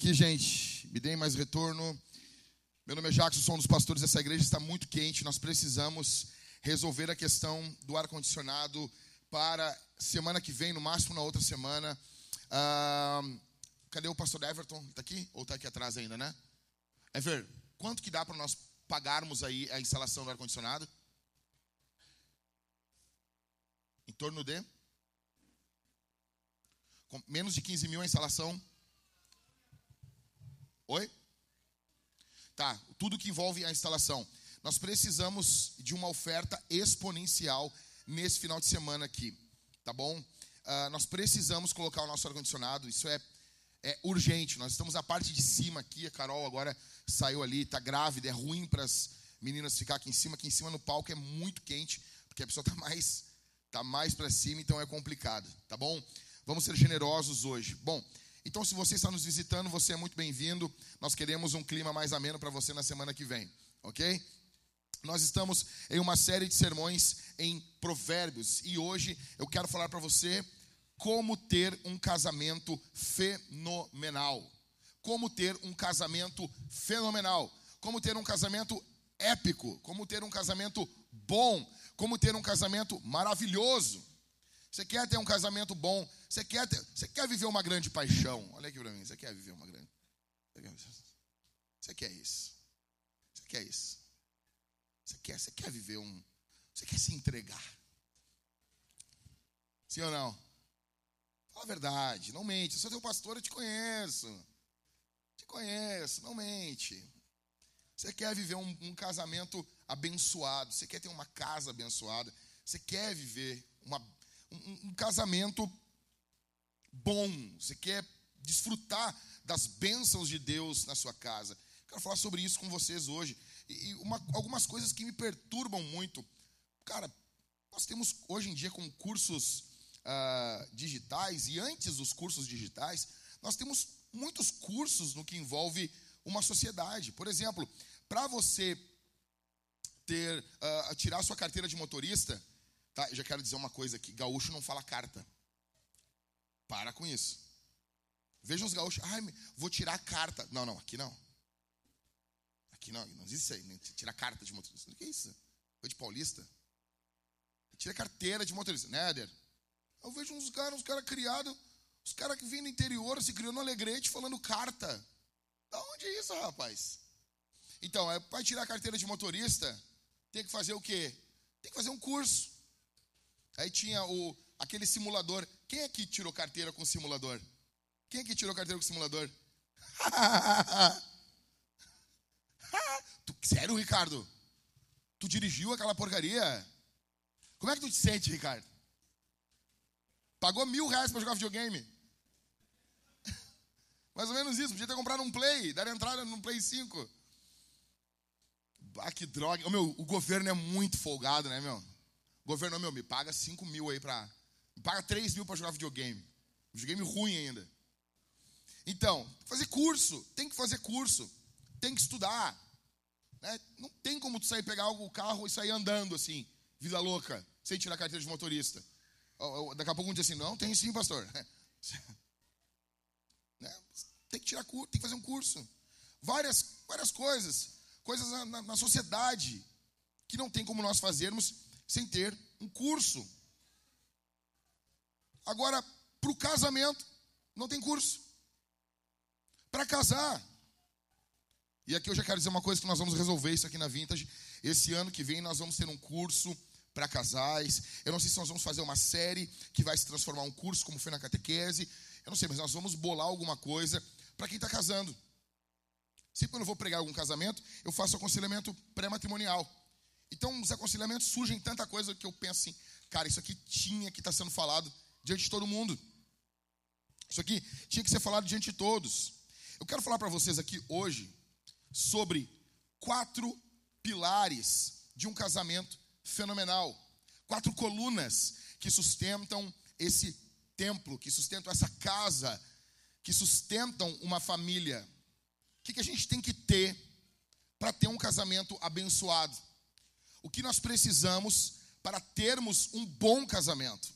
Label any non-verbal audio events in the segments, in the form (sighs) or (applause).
aqui, gente. Me deem mais retorno. Meu nome é Jackson, sou um dos pastores dessa igreja. Está muito quente. Nós precisamos resolver a questão do ar-condicionado para semana que vem, no máximo na outra semana. Ah, cadê o pastor Everton? Está aqui? Ou está aqui atrás ainda, né? Ever, quanto que dá para nós pagarmos aí a instalação do ar-condicionado? Em torno de? Com menos de 15 mil a instalação? Oi? Tá, tudo que envolve a instalação. Nós precisamos de uma oferta exponencial nesse final de semana aqui, tá bom? Uh, nós precisamos colocar o nosso ar-condicionado, isso é, é urgente. Nós estamos na parte de cima aqui, a Carol agora saiu ali, está grávida, é ruim para as meninas ficar aqui em cima. Aqui em cima no palco é muito quente, porque a pessoa está mais, tá mais para cima, então é complicado, tá bom? Vamos ser generosos hoje. Bom, então se você está nos visitando, você é muito bem-vindo. Nós queremos um clima mais ameno para você na semana que vem, ok? Nós estamos em uma série de sermões em Provérbios e hoje eu quero falar para você como ter um casamento fenomenal. Como ter um casamento fenomenal. Como ter um casamento épico. Como ter um casamento bom. Como ter um casamento maravilhoso. Você quer ter um casamento bom? Você quer, ter, você quer viver uma grande paixão? Olha aqui para mim. Você quer viver uma grande. Você quer isso? Você quer isso? Você quer, você quer viver um. Você quer se entregar? Sim ou não? Fala a verdade, não mente. Eu sou teu pastor, eu te conheço. Te conheço, não mente. Você quer viver um, um casamento abençoado, você quer ter uma casa abençoada, você quer viver uma um, um casamento bom, você quer desfrutar das bênçãos de Deus na sua casa. Quero falar sobre isso com vocês hoje. E uma, algumas coisas que me perturbam muito. Cara, nós temos hoje em dia com cursos uh, digitais, e antes dos cursos digitais, nós temos muitos cursos no que envolve uma sociedade. Por exemplo, para você ter uh, tirar sua carteira de motorista, Tá, eu já quero dizer uma coisa aqui: gaúcho não fala carta. Para com isso. Vejam os gaúchos, ai, vou tirar a carta. Não, não, aqui não. Aqui não, não existe isso aí. Tirar carta de motorista. O que é isso? Foi de paulista? Tira carteira de motorista. Néder. Eu vejo uns caras, uns caras criados, os caras que vêm do interior, se criou no Alegrete falando carta. Da onde é isso, rapaz? Então, é para tirar a carteira de motorista, tem que fazer o quê? Tem que fazer um curso. Aí tinha o, aquele simulador. Quem é que tirou carteira com simulador? Quem é que tirou carteira com simulador? (laughs) tu, sério, Ricardo? Tu dirigiu aquela porcaria? Como é que tu te sente, Ricardo? Pagou mil reais para jogar videogame? (laughs) Mais ou menos isso. Podia ter comprado um Play, dar entrada no Play 5. Ah, que droga. O, meu, o governo é muito folgado, né, meu? governo, meu, me paga 5 mil aí pra. Paga 3 mil pra jogar videogame. Videogame ruim ainda. Então, fazer curso, tem que fazer curso, tem que estudar. Né? Não tem como tu sair pegar o carro e sair andando assim, vida louca, sem tirar carteira de motorista. Daqui a pouco um dia assim, não, tem sim, pastor. (laughs) Né? Tem que tirar curso, tem que fazer um curso. Várias, várias coisas, coisas na, na, na sociedade que não tem como nós fazermos sem ter um curso. Agora, para o casamento, não tem curso. Para casar. E aqui eu já quero dizer uma coisa que nós vamos resolver isso aqui na Vintage. Esse ano que vem nós vamos ter um curso para casais. Eu não sei se nós vamos fazer uma série que vai se transformar um curso, como foi na catequese. Eu não sei, mas nós vamos bolar alguma coisa para quem está casando. Sempre quando eu vou pregar algum casamento, eu faço aconselhamento pré-matrimonial. Então, os aconselhamentos surgem tanta coisa que eu penso assim, cara, isso aqui tinha que estar tá sendo falado diante de todo mundo. Isso aqui tinha que ser falado diante de todos. Eu quero falar para vocês aqui hoje sobre quatro pilares de um casamento fenomenal. Quatro colunas que sustentam esse templo, que sustentam essa casa, que sustentam uma família. O que, que a gente tem que ter para ter um casamento abençoado? o que nós precisamos para termos um bom casamento.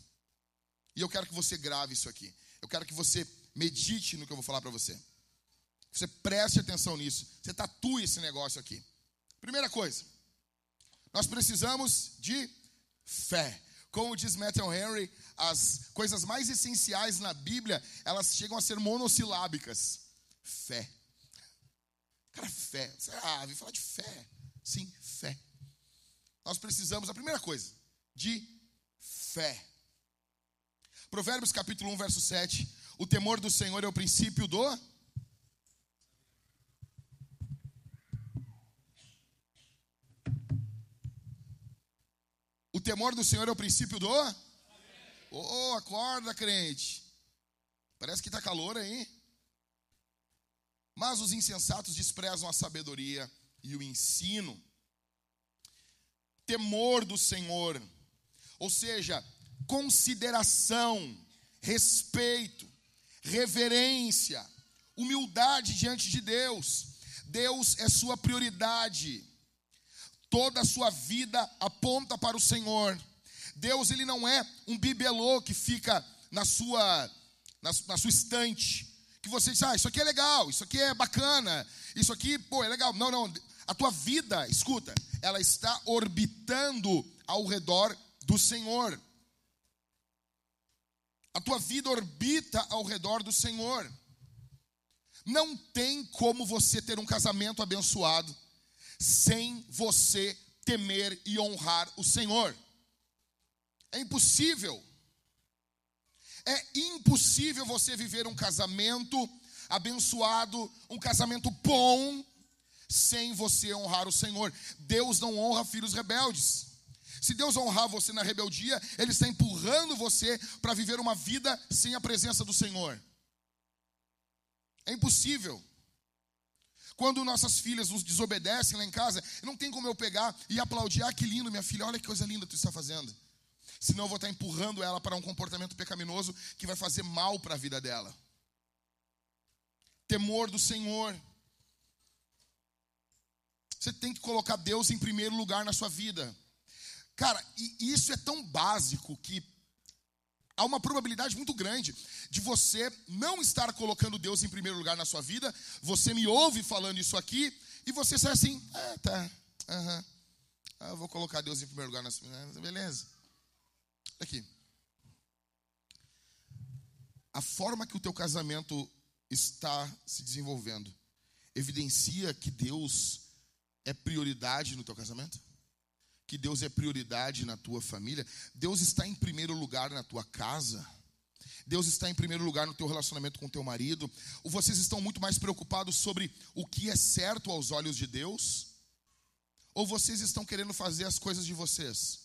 E eu quero que você grave isso aqui. Eu quero que você medite no que eu vou falar para você. Você preste atenção nisso. Você tatue esse negócio aqui. Primeira coisa, nós precisamos de fé. Como diz Matthew Henry, as coisas mais essenciais na Bíblia, elas chegam a ser monossilábicas. Fé. Cara, fé. Ah, vim falar de fé. Sim, fé. Nós precisamos, a primeira coisa, de fé. Provérbios capítulo 1, verso 7. O temor do Senhor é o princípio do O temor do Senhor é o princípio do? Oh, acorda, crente. Parece que está calor aí. Mas os insensatos desprezam a sabedoria e o ensino. Temor do Senhor, ou seja, consideração, respeito, reverência, humildade diante de Deus. Deus é sua prioridade toda a sua vida aponta para o Senhor. Deus, ele não é um bibelô que fica na sua, na, na sua estante, que você diz, ah, isso aqui é legal, isso aqui é bacana, isso aqui, pô, é legal. Não, não, a tua vida, escuta, ela está orbitando ao redor do Senhor. A tua vida orbita ao redor do Senhor. Não tem como você ter um casamento abençoado sem você temer e honrar o Senhor. É impossível. É impossível você viver um casamento abençoado, um casamento bom, sem você honrar o Senhor. Deus não honra filhos rebeldes. Se Deus honrar você na rebeldia, Ele está empurrando você para viver uma vida sem a presença do Senhor. É impossível. Quando nossas filhas nos desobedecem lá em casa, não tem como eu pegar e aplaudir. Ah, que lindo, minha filha, olha que coisa linda tu está fazendo. Senão eu vou estar empurrando ela para um comportamento pecaminoso que vai fazer mal para a vida dela. Temor do Senhor. Você tem que colocar Deus em primeiro lugar na sua vida. Cara, e isso é tão básico que há uma probabilidade muito grande de você não estar colocando Deus em primeiro lugar na sua vida. Você me ouve falando isso aqui e você sai assim, ah, tá, aham. Ah, eu vou colocar Deus em primeiro lugar na sua vida. Beleza. Aqui. A forma que o teu casamento está se desenvolvendo evidencia que Deus é prioridade no teu casamento? Que Deus é prioridade na tua família, Deus está em primeiro lugar na tua casa. Deus está em primeiro lugar no teu relacionamento com teu marido. Ou vocês estão muito mais preocupados sobre o que é certo aos olhos de Deus? Ou vocês estão querendo fazer as coisas de vocês?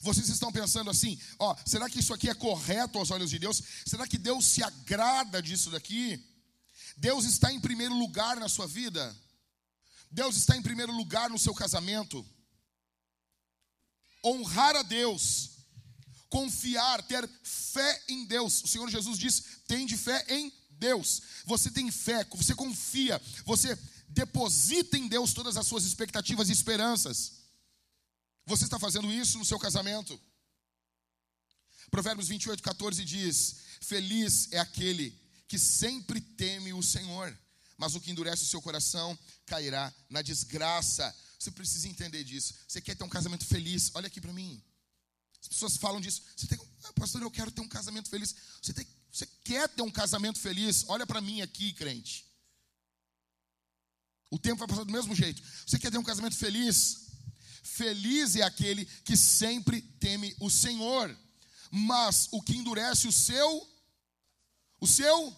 Vocês estão pensando assim, ó, será que isso aqui é correto aos olhos de Deus? Será que Deus se agrada disso daqui? Deus está em primeiro lugar na sua vida? Deus está em primeiro lugar no seu casamento? Honrar a Deus, confiar, ter fé em Deus. O Senhor Jesus diz: tem de fé em Deus. Você tem fé, você confia, você deposita em Deus todas as suas expectativas e esperanças. Você está fazendo isso no seu casamento? Provérbios 28, 14 diz: Feliz é aquele que sempre teme o Senhor, mas o que endurece o seu coração cairá na desgraça. Você precisa entender disso. Você quer ter um casamento feliz? Olha aqui para mim. As pessoas falam disso. Você tem, ah, pastor, eu quero ter um casamento feliz. Você, tem, você quer ter um casamento feliz? Olha para mim aqui, crente. O tempo vai passar do mesmo jeito. Você quer ter um casamento feliz? Feliz é aquele que sempre teme o Senhor. Mas o que endurece o seu, o seu,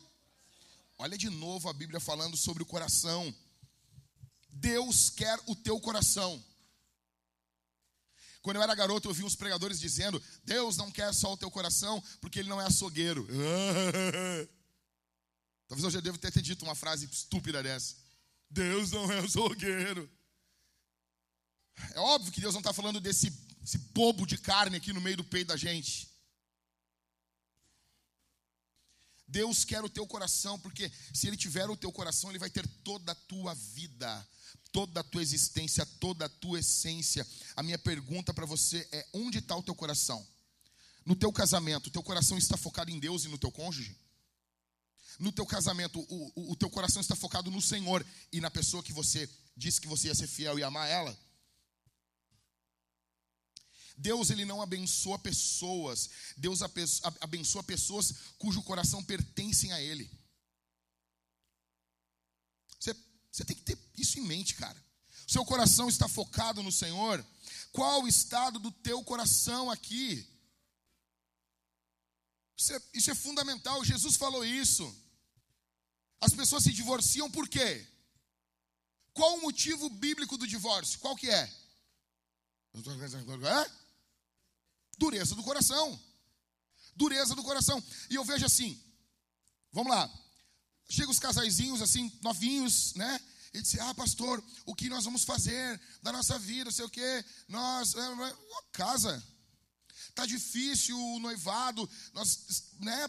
olha de novo a Bíblia falando sobre o coração. Deus quer o teu coração. Quando eu era garoto, eu vi uns pregadores dizendo: Deus não quer só o teu coração, porque Ele não é açougueiro. (laughs) Talvez eu já devo ter, ter dito uma frase estúpida dessa: Deus não é açougueiro. É óbvio que Deus não está falando desse bobo de carne aqui no meio do peito da gente. Deus quer o teu coração, porque se Ele tiver o teu coração, Ele vai ter toda a tua vida toda a tua existência, toda a tua essência. A minha pergunta para você é: onde está o teu coração? no teu casamento, o teu coração está focado em Deus e no teu cônjuge? No teu casamento, o, o, o teu coração está focado no Senhor e na pessoa que você disse que você ia ser fiel e amar ela? Deus ele não abençoa pessoas, Deus abençoa pessoas cujo coração pertencem a Ele. Você, você tem que ter isso em mente, cara. Seu coração está focado no Senhor. Qual o estado do teu coração aqui? Isso é, isso é fundamental. Jesus falou isso. As pessoas se divorciam por quê? Qual o motivo bíblico do divórcio? Qual que? É? Dureza do coração. Dureza do coração. E eu vejo assim, vamos lá. Chega os casaizinhos assim, novinhos, né? E diz, ah, pastor, o que nós vamos fazer da nossa vida, sei o quê. Nós, é, é, casa. Tá difícil o noivado, nós, né?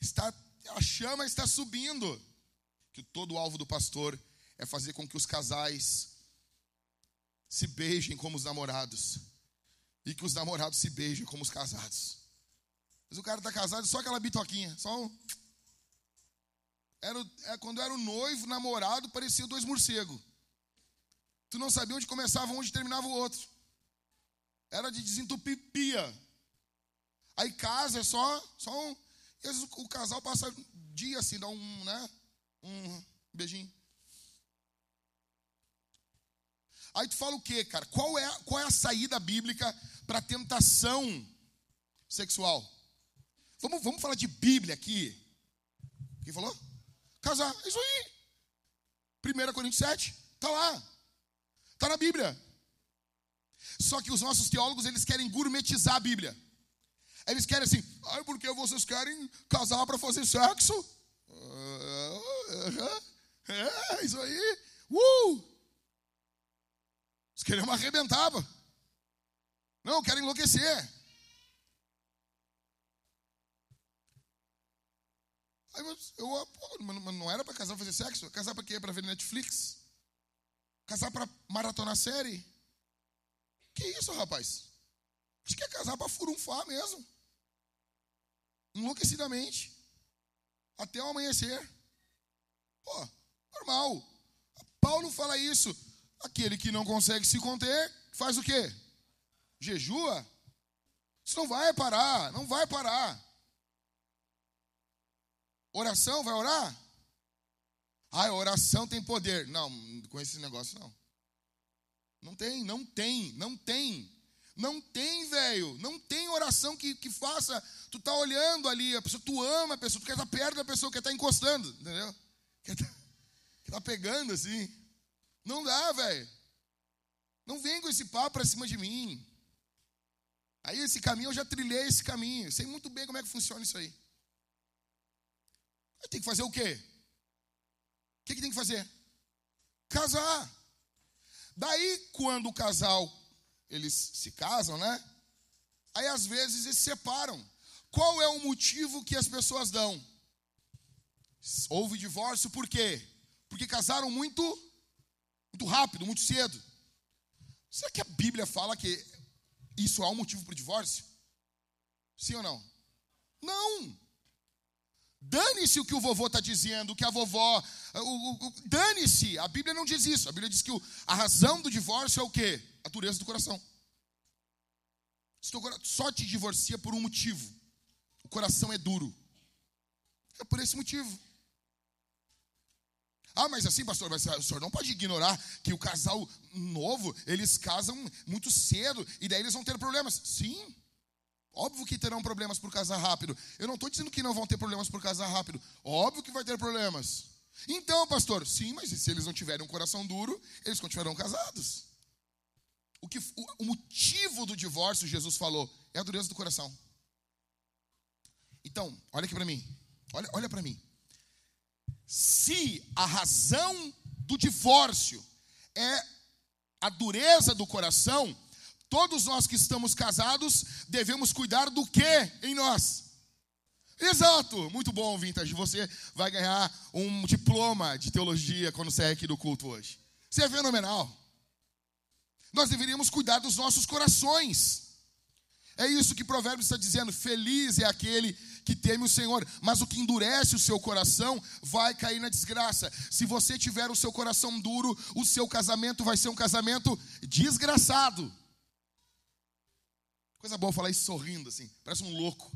Está, a chama está subindo. Que todo o alvo do pastor é fazer com que os casais se beijem como os namorados e que os namorados se beijem como os casados. Mas o cara está casado só aquela bitoquinha, só um. Era, é, quando era o noivo, namorado, parecia dois morcegos. Tu não sabia onde começava, onde terminava o outro. Era de desentupir pia. Aí casa é só, só um. E às vezes o, o casal passa dia assim, dá um, né? Um beijinho. Aí tu fala o quê, cara? Qual é, qual é a saída bíblica para tentação sexual? Vamos, vamos falar de Bíblia aqui. Quem falou? Casar. É isso aí. 1 Coríntios 7. Está lá. Está na Bíblia. Só que os nossos teólogos, eles querem gourmetizar a Bíblia. Eles querem assim, ai, porque vocês querem casar para fazer sexo? É, é, isso aí. Uh! Eles queriam arrebentar. Não, querem enlouquecer. Aí eu, não era para casar para fazer sexo? Casar para quê? Para ver Netflix? Casar para maratonar série? Que isso, rapaz? A gente quer casar para furunfar mesmo. Enlouquecidamente. Até o amanhecer. Pô, normal. Paulo fala isso. Aquele que não consegue se conter, faz o quê? Jejua? Isso não vai parar, não vai parar. Oração, vai orar? Ah, oração tem poder. Não, com esse negócio não. Não tem, não tem, não tem. Não tem, velho. Não tem oração que, que faça. Tu tá olhando ali, a pessoa, tu ama a pessoa, tu quer estar perto da pessoa, quer estar encostando, entendeu? Quer estar, quer estar pegando assim. Não dá, velho. Não vem com esse papo para cima de mim. Aí esse caminho, eu já trilhei esse caminho. Sei muito bem como é que funciona isso aí. Tem que fazer o quê? O que, que tem que fazer? Casar. Daí, quando o casal, eles se casam, né? Aí, às vezes, eles se separam. Qual é o motivo que as pessoas dão? Houve divórcio por quê? Porque casaram muito muito rápido, muito cedo. Será que a Bíblia fala que isso é um motivo para o divórcio? Sim ou não? Não. Dane-se o que o vovô está dizendo, o que a vovó. Dane-se. A Bíblia não diz isso. A Bíblia diz que o, a razão do divórcio é o quê? A dureza do coração. Só te divorcia por um motivo. O coração é duro. É por esse motivo. Ah, mas assim, pastor, mas o senhor não pode ignorar que o casal novo, eles casam muito cedo e daí eles vão ter problemas. Sim, óbvio que terão problemas por casar rápido. Eu não estou dizendo que não vão ter problemas por casar rápido. Óbvio que vai ter problemas. Então, pastor, sim, mas se eles não tiverem um coração duro, eles continuarão casados. O, que, o, o motivo do divórcio, Jesus falou, é a dureza do coração. Então, olha aqui para mim. Olha, olha para mim se a razão do divórcio é a dureza do coração, todos nós que estamos casados devemos cuidar do que em nós? Exato, muito bom, Vintage. Você vai ganhar um diploma de teologia quando sair aqui do culto hoje. Isso é fenomenal. Nós deveríamos cuidar dos nossos corações. É isso que Provérbios está dizendo. Feliz é aquele que teme o Senhor, mas o que endurece o seu coração vai cair na desgraça. Se você tiver o seu coração duro, o seu casamento vai ser um casamento desgraçado. Coisa boa falar isso sorrindo assim, parece um louco.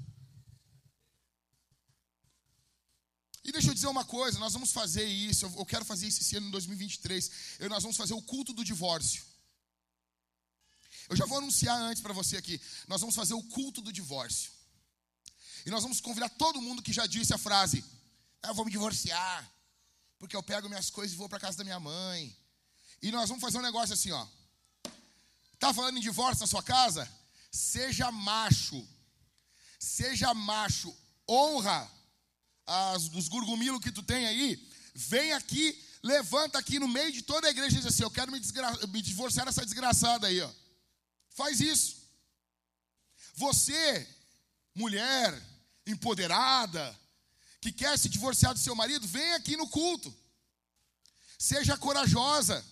E deixa eu dizer uma coisa, nós vamos fazer isso, eu quero fazer isso esse ano em 2023. nós vamos fazer o culto do divórcio. Eu já vou anunciar antes para você aqui. Nós vamos fazer o culto do divórcio. E nós vamos convidar todo mundo que já disse a frase: ah, Eu vou me divorciar, porque eu pego minhas coisas e vou para casa da minha mãe. E nós vamos fazer um negócio assim, ó. Tá falando em divórcio na sua casa? Seja macho. Seja macho. Honra as, os gurgumilos que tu tem aí, vem aqui, levanta aqui no meio de toda a igreja e diz assim: Eu quero me, me divorciar dessa desgraçada aí, ó. Faz isso. Você, mulher empoderada, que quer se divorciar do seu marido, vem aqui no culto. Seja corajosa.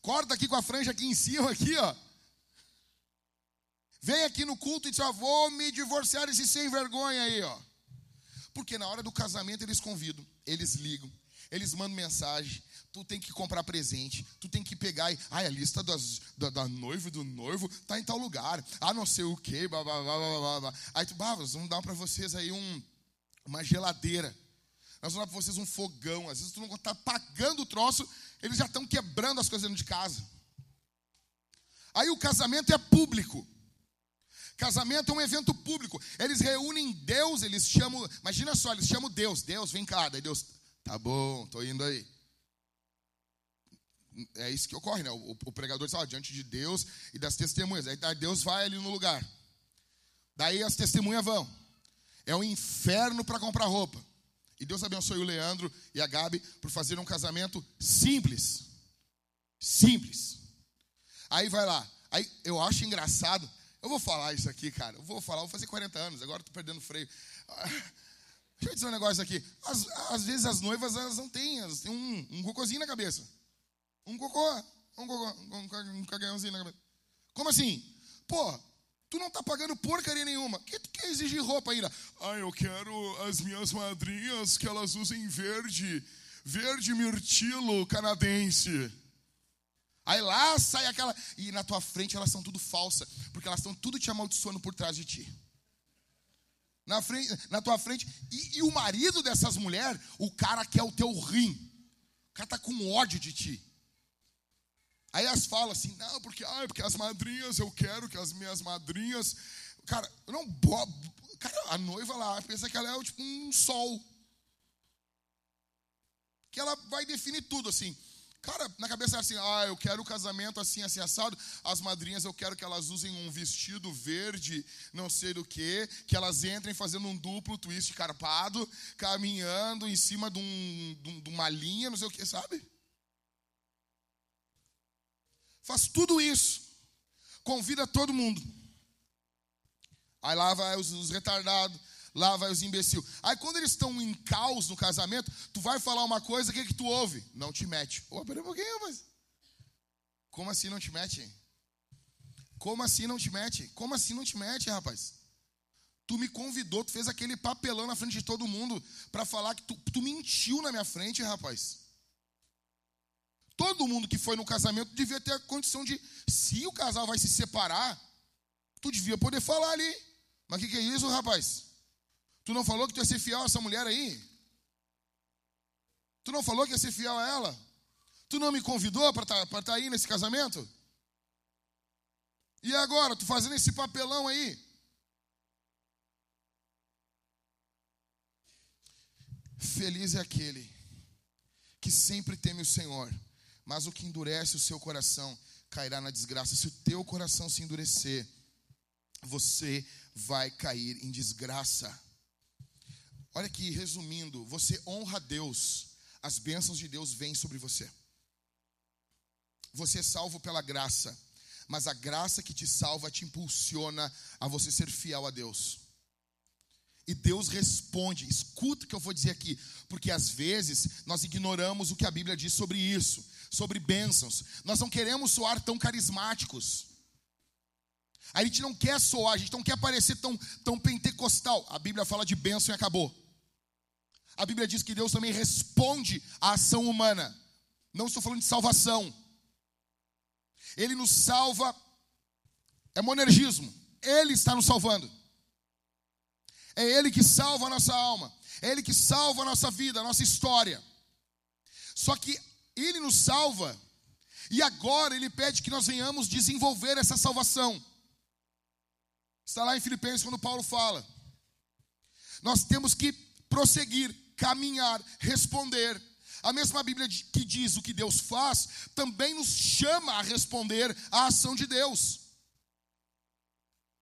Corta aqui com a franja aqui em cima, aqui, ó. Vem aqui no culto e diz: ó, vou me divorciar desse sem vergonha aí, ó. Porque na hora do casamento eles convidam, eles ligam, eles mandam mensagem. Tu tem que comprar presente, tu tem que pegar. E, ai, a lista das, da, da noiva e do noivo tá em tal lugar. Ah, não sei o que, blá, blá, blá, blá, blá. Aí tu, vamos dar para vocês aí um, uma geladeira. Nós vamos dar para vocês um fogão. Às vezes tu não está pagando o troço, eles já estão quebrando as coisas dentro de casa. Aí o casamento é público. Casamento é um evento público. Eles reúnem Deus, eles chamam. Imagina só, eles chamam Deus. Deus, vem cá. Daí Deus, tá bom, tô indo aí. É isso que ocorre, né? O, o pregador está diante de Deus e das testemunhas. Aí Deus vai ali no lugar. Daí as testemunhas vão. É um inferno para comprar roupa. E Deus abençoe o Leandro e a Gabi por fazer um casamento simples. Simples. Aí vai lá. Aí eu acho engraçado eu vou falar isso aqui, cara. Eu vou falar, vou fazer 40 anos, agora estou perdendo freio. Deixa eu dizer um negócio aqui. Às, às vezes as noivas elas não têm, elas têm um, um cocôzinho na cabeça. Um cocô, um cocô, um cagãozinho na cabeça. Como assim? Pô, tu não tá pagando porcaria nenhuma. Que tu quer exigir roupa ainda? Ah, eu quero as minhas madrinhas que elas usem verde, verde mirtilo canadense. Aí lá sai aquela. E na tua frente elas são tudo falsa. Porque elas estão tudo te amaldiçoando por trás de ti. Na, frente, na tua frente. E, e o marido dessas mulheres, o cara quer o teu rim. O cara tá com ódio de ti. Aí elas falam assim, não, porque, ah, porque as madrinhas, eu quero que as minhas madrinhas. Cara, não. Cara, a noiva lá pensa que ela é tipo um sol. Que ela vai definir tudo assim. Cara, na cabeça é assim, ah, eu quero o casamento assim, assim, assado. As madrinhas, eu quero que elas usem um vestido verde, não sei do que, que elas entrem fazendo um duplo twist carpado, caminhando em cima de, um, de uma linha, não sei o que, sabe? Faz tudo isso. Convida todo mundo. Aí lá vai os, os retardados, lá vai os imbecil. Aí quando eles estão em caos no casamento, tu vai falar uma coisa, o que, que tu ouve? Não te mete. Ô, peraí um pouquinho, rapaz. Como assim não te mete? Como assim não te mete? Como assim não te mete, rapaz? Tu me convidou, tu fez aquele papelão na frente de todo mundo para falar que tu, tu mentiu na minha frente, rapaz. Todo mundo que foi no casamento devia ter a condição de, se o casal vai se separar, tu devia poder falar ali. Mas o que, que é isso, rapaz? Tu não falou que tu ia ser fiel a essa mulher aí? Tu não falou que ia ser fiel a ela? Tu não me convidou para estar tá, tá aí nesse casamento? E agora, tu fazendo esse papelão aí? Feliz é aquele que sempre teme o Senhor, mas o que endurece o seu coração cairá na desgraça. Se o teu coração se endurecer, você vai cair em desgraça. Olha aqui, resumindo, você honra Deus, as bênçãos de Deus vêm sobre você. Você é salvo pela graça, mas a graça que te salva te impulsiona a você ser fiel a Deus. E Deus responde, escuta o que eu vou dizer aqui, porque às vezes nós ignoramos o que a Bíblia diz sobre isso, sobre bênçãos. Nós não queremos soar tão carismáticos. A gente não quer soar, a gente não quer parecer tão, tão pentecostal. A Bíblia fala de bênção e acabou. A Bíblia diz que Deus também responde à ação humana. Não estou falando de salvação. Ele nos salva, é monergismo. Ele está nos salvando. É Ele que salva a nossa alma. É Ele que salva a nossa vida, a nossa história. Só que Ele nos salva e agora Ele pede que nós venhamos desenvolver essa salvação. Está lá em Filipenses quando Paulo fala. Nós temos que prosseguir, caminhar, responder. A mesma Bíblia que diz o que Deus faz, também nos chama a responder à ação de Deus.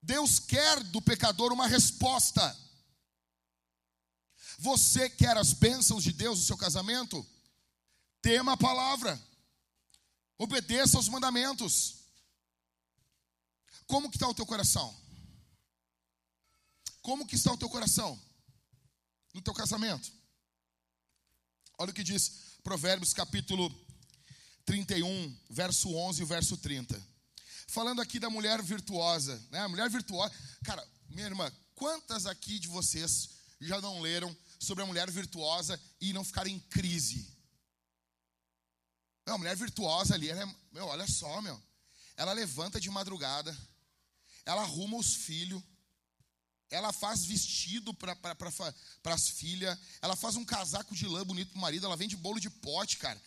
Deus quer do pecador uma resposta. Você quer as bênçãos de Deus no seu casamento? Tema a palavra. Obedeça aos mandamentos. Como que está o teu coração? Como que está o teu coração? No teu casamento? Olha o que diz Provérbios capítulo 31, verso 11 e verso 30. Falando aqui da mulher virtuosa, né? A mulher virtuosa. Cara, minha irmã, quantas aqui de vocês já não leram sobre a mulher virtuosa e não ficaram em crise? Não, a mulher virtuosa ali, ela é, meu, olha só, meu. Ela levanta de madrugada, ela arruma os filhos, ela faz vestido para as filhas, ela faz um casaco de lã bonito pro marido, ela vende bolo de pote, cara.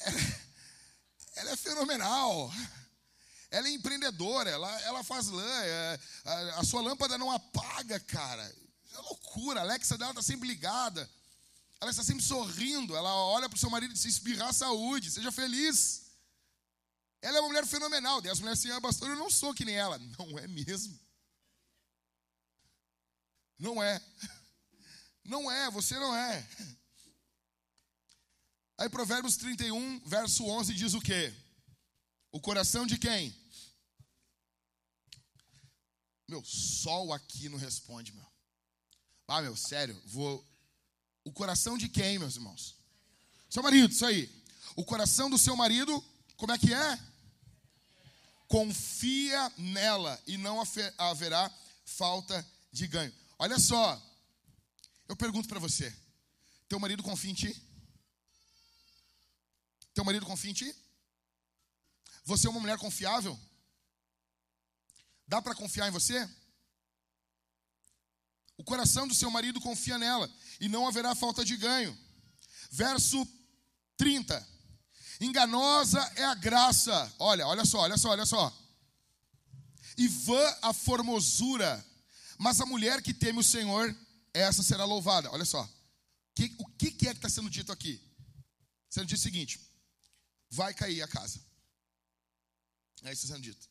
Ela, ela é fenomenal. Ela é empreendedora, ela, ela faz lã, é, a, a, sua lâmpada não apaga, cara. É loucura, a Alexa dela está sempre ligada. Ela está sempre sorrindo, ela olha para o seu marido e diz: espirrar saúde, seja feliz. Ela é uma mulher fenomenal. E as mulheres assim, ah, pastor, eu não sou que nem ela. Não é mesmo. Não é. Não é, você não é. Aí Provérbios 31, verso 11 diz o quê? O coração de quem? Meu, sol aqui não responde, meu. Ah, meu, sério, vou. O coração de quem, meus irmãos? Seu marido, isso aí. O coração do seu marido, como é que é? Confia nela e não haverá falta de ganho. Olha só, eu pergunto para você: teu marido confia em ti? Teu marido confia em ti? Você é uma mulher confiável? Dá para confiar em você? O coração do seu marido confia nela e não haverá falta de ganho. Verso 30. Enganosa é a graça. Olha, olha só, olha só, olha só. E vã a formosura mas a mulher que teme o Senhor, essa será louvada. Olha só. o que, é que está sendo dito aqui? Sendo dito o seguinte: vai cair a casa. É isso sendo dito.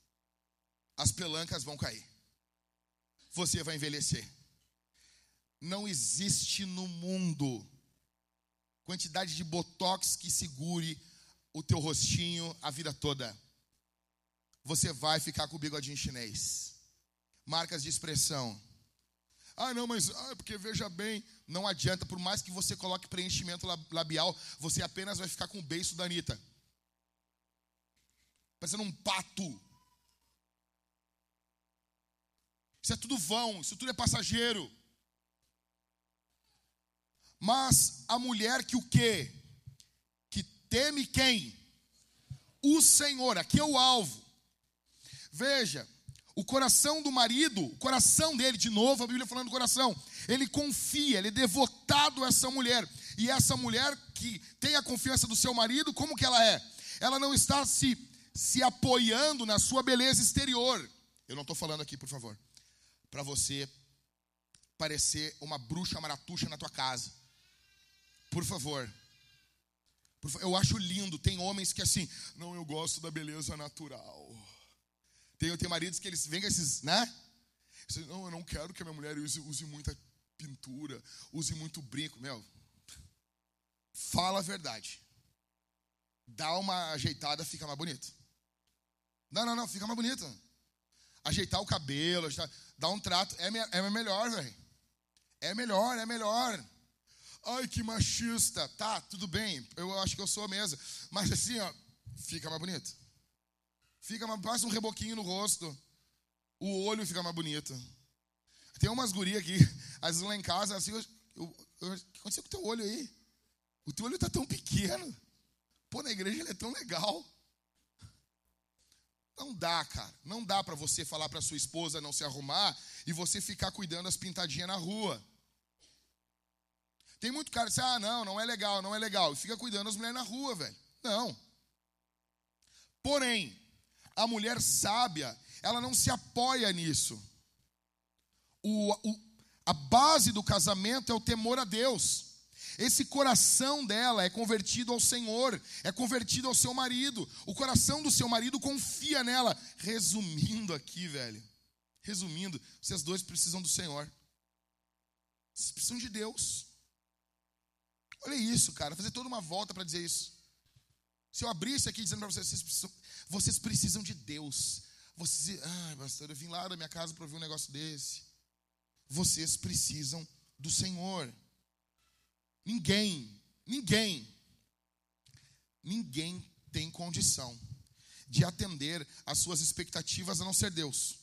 As pelancas vão cair. Você vai envelhecer. Não existe no mundo quantidade de botox que segure o teu rostinho a vida toda. Você vai ficar com o bigodinho chinês marcas de expressão. Ah, não, mas ah, porque veja bem, não adianta, por mais que você coloque preenchimento labial, você apenas vai ficar com o beiço da Anitta. Parecendo um pato. Isso é tudo vão, isso tudo é passageiro. Mas a mulher que o quê? Que teme quem? O Senhor, aqui é o alvo. Veja, o coração do marido, o coração dele, de novo, a Bíblia falando do coração, ele confia, ele é devotado a essa mulher. E essa mulher que tem a confiança do seu marido, como que ela é? Ela não está se, se apoiando na sua beleza exterior. Eu não estou falando aqui, por favor, para você parecer uma bruxa maratuxa na tua casa. Por favor. Eu acho lindo, tem homens que assim, não, eu gosto da beleza natural. Tem, tem maridos que eles vêm com esses, né? Não, eu não quero que a minha mulher use, use muita pintura, use muito brinco. Meu, fala a verdade. Dá uma ajeitada, fica mais bonito. Não, não, não, fica mais bonito. Ajeitar o cabelo, ajeitar, dar um trato, é, é melhor, velho. É melhor, é melhor. Ai, que machista. Tá, tudo bem, eu acho que eu sou mesmo. Mas assim, ó, fica mais bonito. Fica, passa um reboquinho no rosto. O olho fica mais bonito. Tem umas gurias aqui, (laughs) às vezes lá em casa, assim, eu, eu, eu, o que aconteceu com o teu olho aí? O teu olho está tão pequeno. Pô, na igreja ele é tão legal. Não dá, cara. Não dá para você falar para sua esposa não se arrumar e você ficar cuidando das pintadinhas na rua. Tem muito cara que diz, ah, não, não é legal, não é legal. E fica cuidando das mulheres na rua, velho. Não. Porém, a mulher sábia, ela não se apoia nisso. O, o, a base do casamento é o temor a Deus. Esse coração dela é convertido ao Senhor, é convertido ao seu marido. O coração do seu marido confia nela. Resumindo aqui, velho. Resumindo, vocês dois precisam do Senhor. Vocês precisam de Deus. Olha isso, cara. Fazer toda uma volta para dizer isso. Se eu abrisse aqui dizendo para vocês, vocês precisam, vocês precisam de Deus. Vocês, ah, pastor, eu vim lá da minha casa para ouvir um negócio desse. Vocês precisam do Senhor. Ninguém, ninguém, ninguém tem condição de atender às suas expectativas a não ser Deus.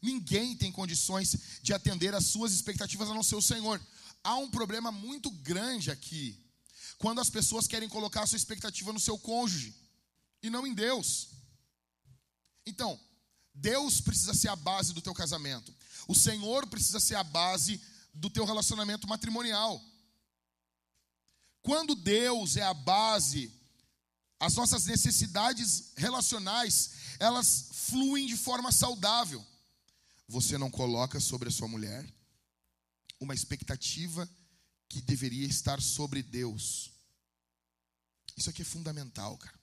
Ninguém tem condições de atender às suas expectativas a não ser o Senhor há um problema muito grande aqui. Quando as pessoas querem colocar a sua expectativa no seu cônjuge e não em Deus. Então, Deus precisa ser a base do teu casamento. O Senhor precisa ser a base do teu relacionamento matrimonial. Quando Deus é a base, as nossas necessidades relacionais, elas fluem de forma saudável. Você não coloca sobre a sua mulher uma expectativa que deveria estar sobre Deus. Isso aqui é fundamental, cara.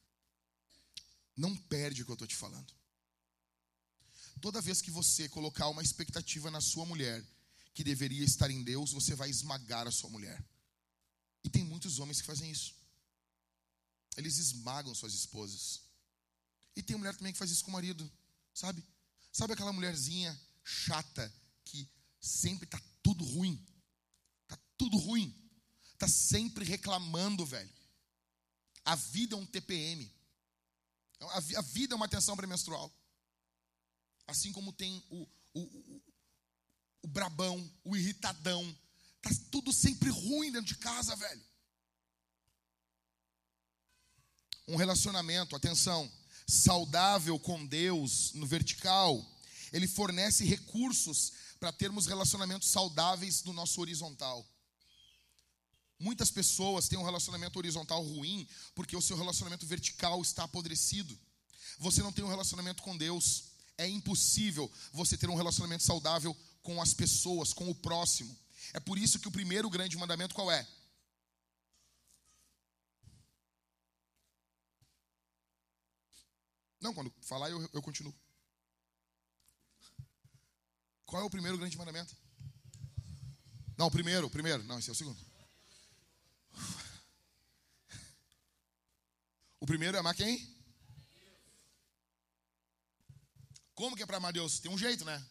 Não perde o que eu estou te falando. Toda vez que você colocar uma expectativa na sua mulher que deveria estar em Deus, você vai esmagar a sua mulher. E tem muitos homens que fazem isso. Eles esmagam suas esposas. E tem mulher também que faz isso com o marido, sabe? Sabe aquela mulherzinha chata que sempre está tudo ruim. Tá tudo ruim. Tá sempre reclamando, velho. A vida é um TPM. A, vida é uma tensão premenstrual. Assim como tem o, o, o, o brabão, o irritadão. Tá tudo sempre ruim dentro de casa, velho. Um relacionamento, atenção, saudável com Deus no vertical, ele fornece recursos para termos relacionamentos saudáveis no nosso horizontal. Muitas pessoas têm um relacionamento horizontal ruim porque o seu relacionamento vertical está apodrecido. Você não tem um relacionamento com Deus. É impossível você ter um relacionamento saudável com as pessoas, com o próximo. É por isso que o primeiro grande mandamento qual é? Não, quando falar eu, eu continuo. Qual é o primeiro grande mandamento? Não, o primeiro, o primeiro. Não, esse é o segundo. O primeiro é amar quem? Como que é para amar Deus? Tem um jeito, né?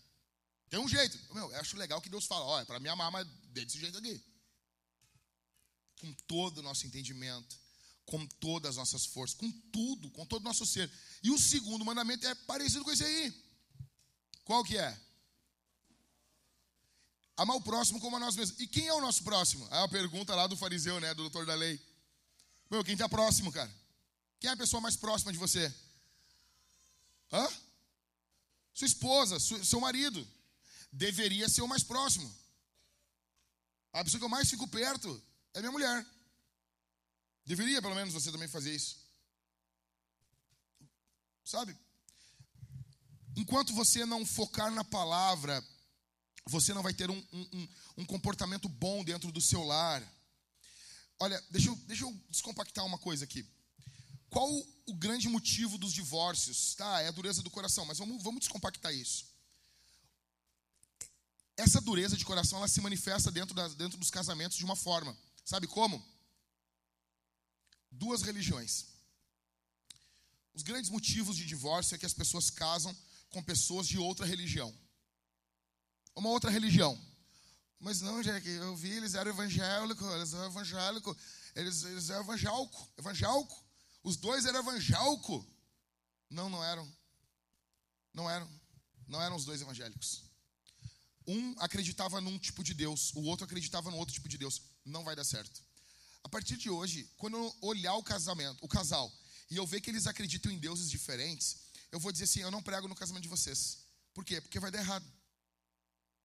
Tem um jeito. Meu, eu acho legal que Deus fala, olha, para me amar, mas desse jeito aqui. Com todo o nosso entendimento, com todas as nossas forças, com tudo, com todo o nosso ser. E o segundo mandamento é parecido com esse aí. Qual que é? Amar o próximo como a nós mesmos. E quem é o nosso próximo? É a pergunta lá do fariseu, né? Do doutor da lei. Meu, quem está próximo, cara? Quem é a pessoa mais próxima de você? Hã? Sua esposa, seu marido. Deveria ser o mais próximo. A pessoa que eu mais fico perto é minha mulher. Deveria, pelo menos, você também fazer isso. Sabe? Enquanto você não focar na palavra, você não vai ter um, um, um, comportamento bom dentro do seu lar. Olha, deixa eu, deixa eu descompactar uma coisa aqui. Qual o grande motivo dos divórcios? Tá, é a dureza do coração, mas vamos, vamos descompactar isso. Essa dureza de coração ela se manifesta dentro, da, dentro dos casamentos de uma forma. Sabe como? Duas religiões. Os grandes motivos de divórcio é que as pessoas casam com pessoas de outra religião uma outra religião. Mas não, Jack, eu vi, eles eram evangélicos, eles eram evangélicos, eles, eles eram evangélico, evangélico. Os dois eram evangélico. Não, não eram. Não eram. Não eram os dois evangélicos. Um acreditava num tipo de Deus, o outro acreditava num outro tipo de Deus. Não vai dar certo. A partir de hoje, quando eu olhar o casamento, o casal, e eu ver que eles acreditam em deuses diferentes, eu vou dizer assim: eu não prego no casamento de vocês. Por quê? Porque vai dar errado.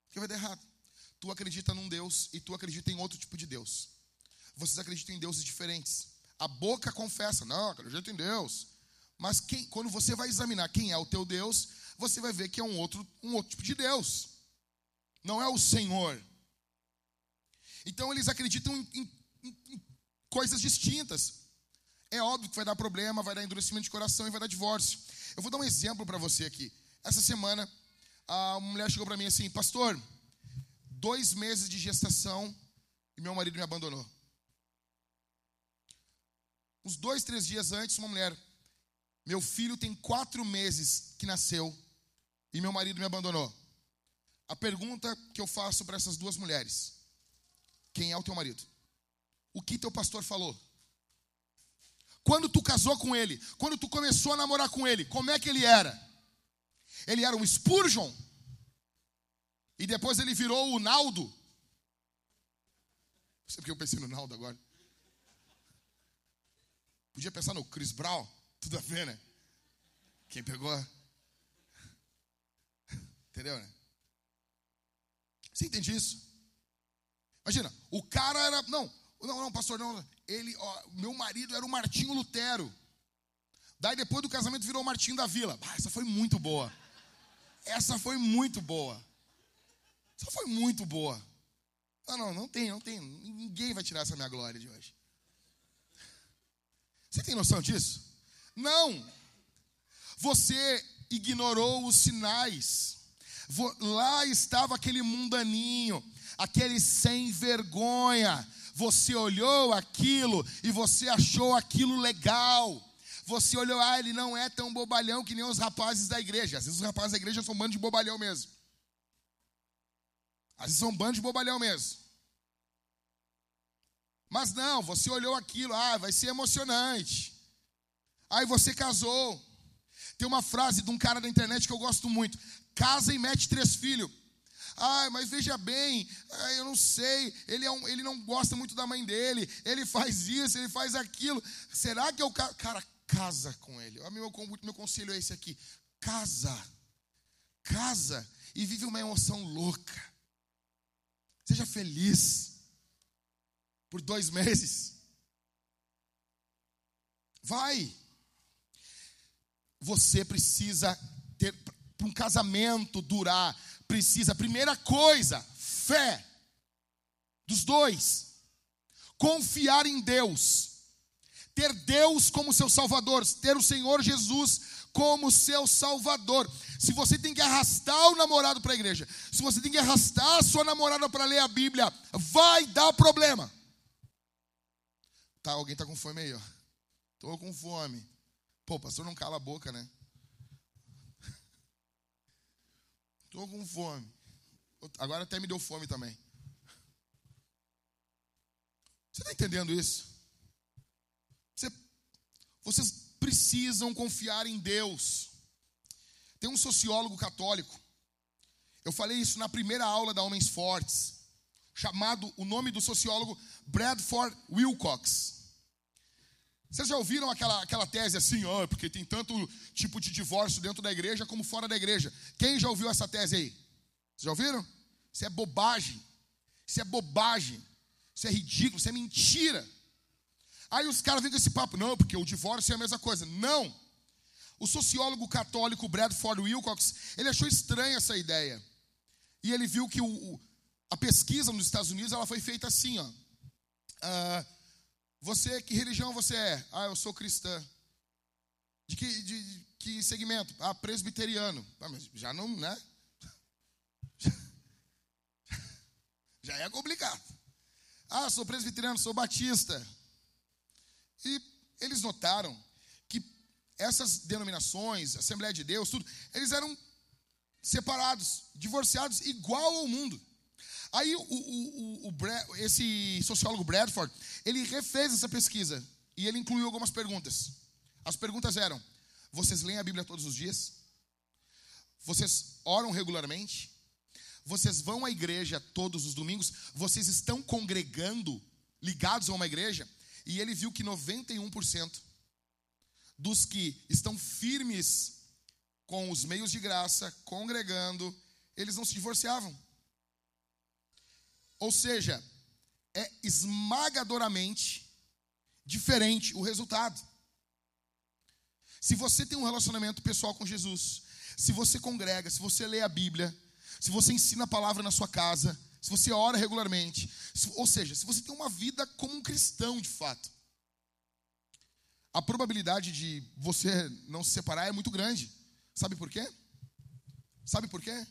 Porque vai dar errado. Tu acredita num Deus e tu acredita em outro tipo de Deus. Vocês acreditam em deuses diferentes. A boca confessa, não, acredito em Deus. Mas quem, quando você vai examinar quem é o teu Deus, você vai ver que é um outro, um outro tipo de Deus. Não é o Senhor. Então eles acreditam em, em, em coisas distintas. É óbvio que vai dar problema, vai dar endurecimento de coração e vai dar divórcio. Eu vou dar um exemplo para você aqui. Essa semana, a mulher chegou para mim assim, pastor, dois meses de gestação e meu marido me abandonou. Uns dois, três dias antes, uma mulher, meu filho tem quatro meses que nasceu e meu marido me abandonou. A pergunta que eu faço para essas duas mulheres: quem é o teu marido? O que teu pastor falou? Quando tu casou com ele, quando tu começou a namorar com ele, como é que ele era? Ele era um Spurgeon? E depois ele virou o Naldo? Não sei porque eu pensei no Naldo agora. Podia pensar no Chris Brown, tudo a ver, né? Quem pegou. Entendeu, né? Você entende isso? Imagina, o cara era. Não, não, não, pastor, não. Ele, ó, meu marido era o Martinho Lutero. Daí depois do casamento virou o Martinho da Vila. Ah, essa foi muito boa. Essa foi muito boa. Essa foi muito boa. Não, não, não tem, não tem. Ninguém vai tirar essa minha glória de hoje. Você tem noção disso? Não. Você ignorou os sinais. Lá estava aquele mundaninho, aquele sem vergonha. Você olhou aquilo e você achou aquilo legal. Você olhou, ah, ele não é tão bobalhão que nem os rapazes da igreja. Às vezes os rapazes da igreja são um bando de bobalhão mesmo. Às vezes são um bando de bobalhão mesmo. Mas não, você olhou aquilo, ah, vai ser emocionante. Aí você casou. Tem uma frase de um cara da internet que eu gosto muito: casa e mete três filhos. Ah, mas veja bem, ah, eu não sei, ele, é um, ele não gosta muito da mãe dele, ele faz isso, ele faz aquilo. Será que eu. Cara, casa com ele. O meu, meu conselho é esse aqui: casa. Casa e vive uma emoção louca. Seja feliz por dois meses. Vai. Você precisa ter, para um casamento durar, precisa, primeira coisa, fé dos dois, confiar em Deus, ter Deus como seu Salvador, ter o Senhor Jesus como seu Salvador. Se você tem que arrastar o namorado para a igreja, se você tem que arrastar a sua namorada para ler a Bíblia, vai dar problema. Tá, alguém tá com fome aí, ó. Tô com fome. Pô, pastor não cala a boca, né? (laughs) Tô com fome. Agora até me deu fome também. Você está entendendo isso? Você, vocês precisam confiar em Deus. Tem um sociólogo católico. Eu falei isso na primeira aula da Homens Fortes. Chamado, o nome do sociólogo Bradford Wilcox. Vocês já ouviram aquela, aquela tese assim, oh, porque tem tanto tipo de divórcio dentro da igreja como fora da igreja? Quem já ouviu essa tese aí? Vocês já ouviram? Isso é bobagem. Isso é bobagem. Isso é ridículo, isso é mentira. Aí os caras vêm com esse papo, não, porque o divórcio é a mesma coisa. Não. O sociólogo católico Bradford Wilcox, ele achou estranha essa ideia. E ele viu que o, a pesquisa nos Estados Unidos ela foi feita assim, ó. Uh, você, que religião você é? Ah, eu sou cristã. De que, de, de que segmento? Ah, presbiteriano. Ah, mas já não, né? (laughs) Já é complicado. Ah, sou presbiteriano, sou batista. E eles notaram que essas denominações, Assembleia de Deus, tudo, eles eram separados, divorciados, igual ao mundo. Aí o, o, o, esse sociólogo Bradford, ele refez essa pesquisa e ele incluiu algumas perguntas. As perguntas eram: vocês leem a Bíblia todos os dias? Vocês oram regularmente? Vocês vão à igreja todos os domingos? Vocês estão congregando, ligados a uma igreja? E ele viu que 91% dos que estão firmes com os meios de graça, congregando, eles não se divorciavam. Ou seja, é esmagadoramente diferente o resultado. Se você tem um relacionamento pessoal com Jesus, se você congrega, se você lê a Bíblia, se você ensina a palavra na sua casa, se você ora regularmente, ou seja, se você tem uma vida como um cristão de fato, a probabilidade de você não se separar é muito grande. Sabe por quê? Sabe por quê?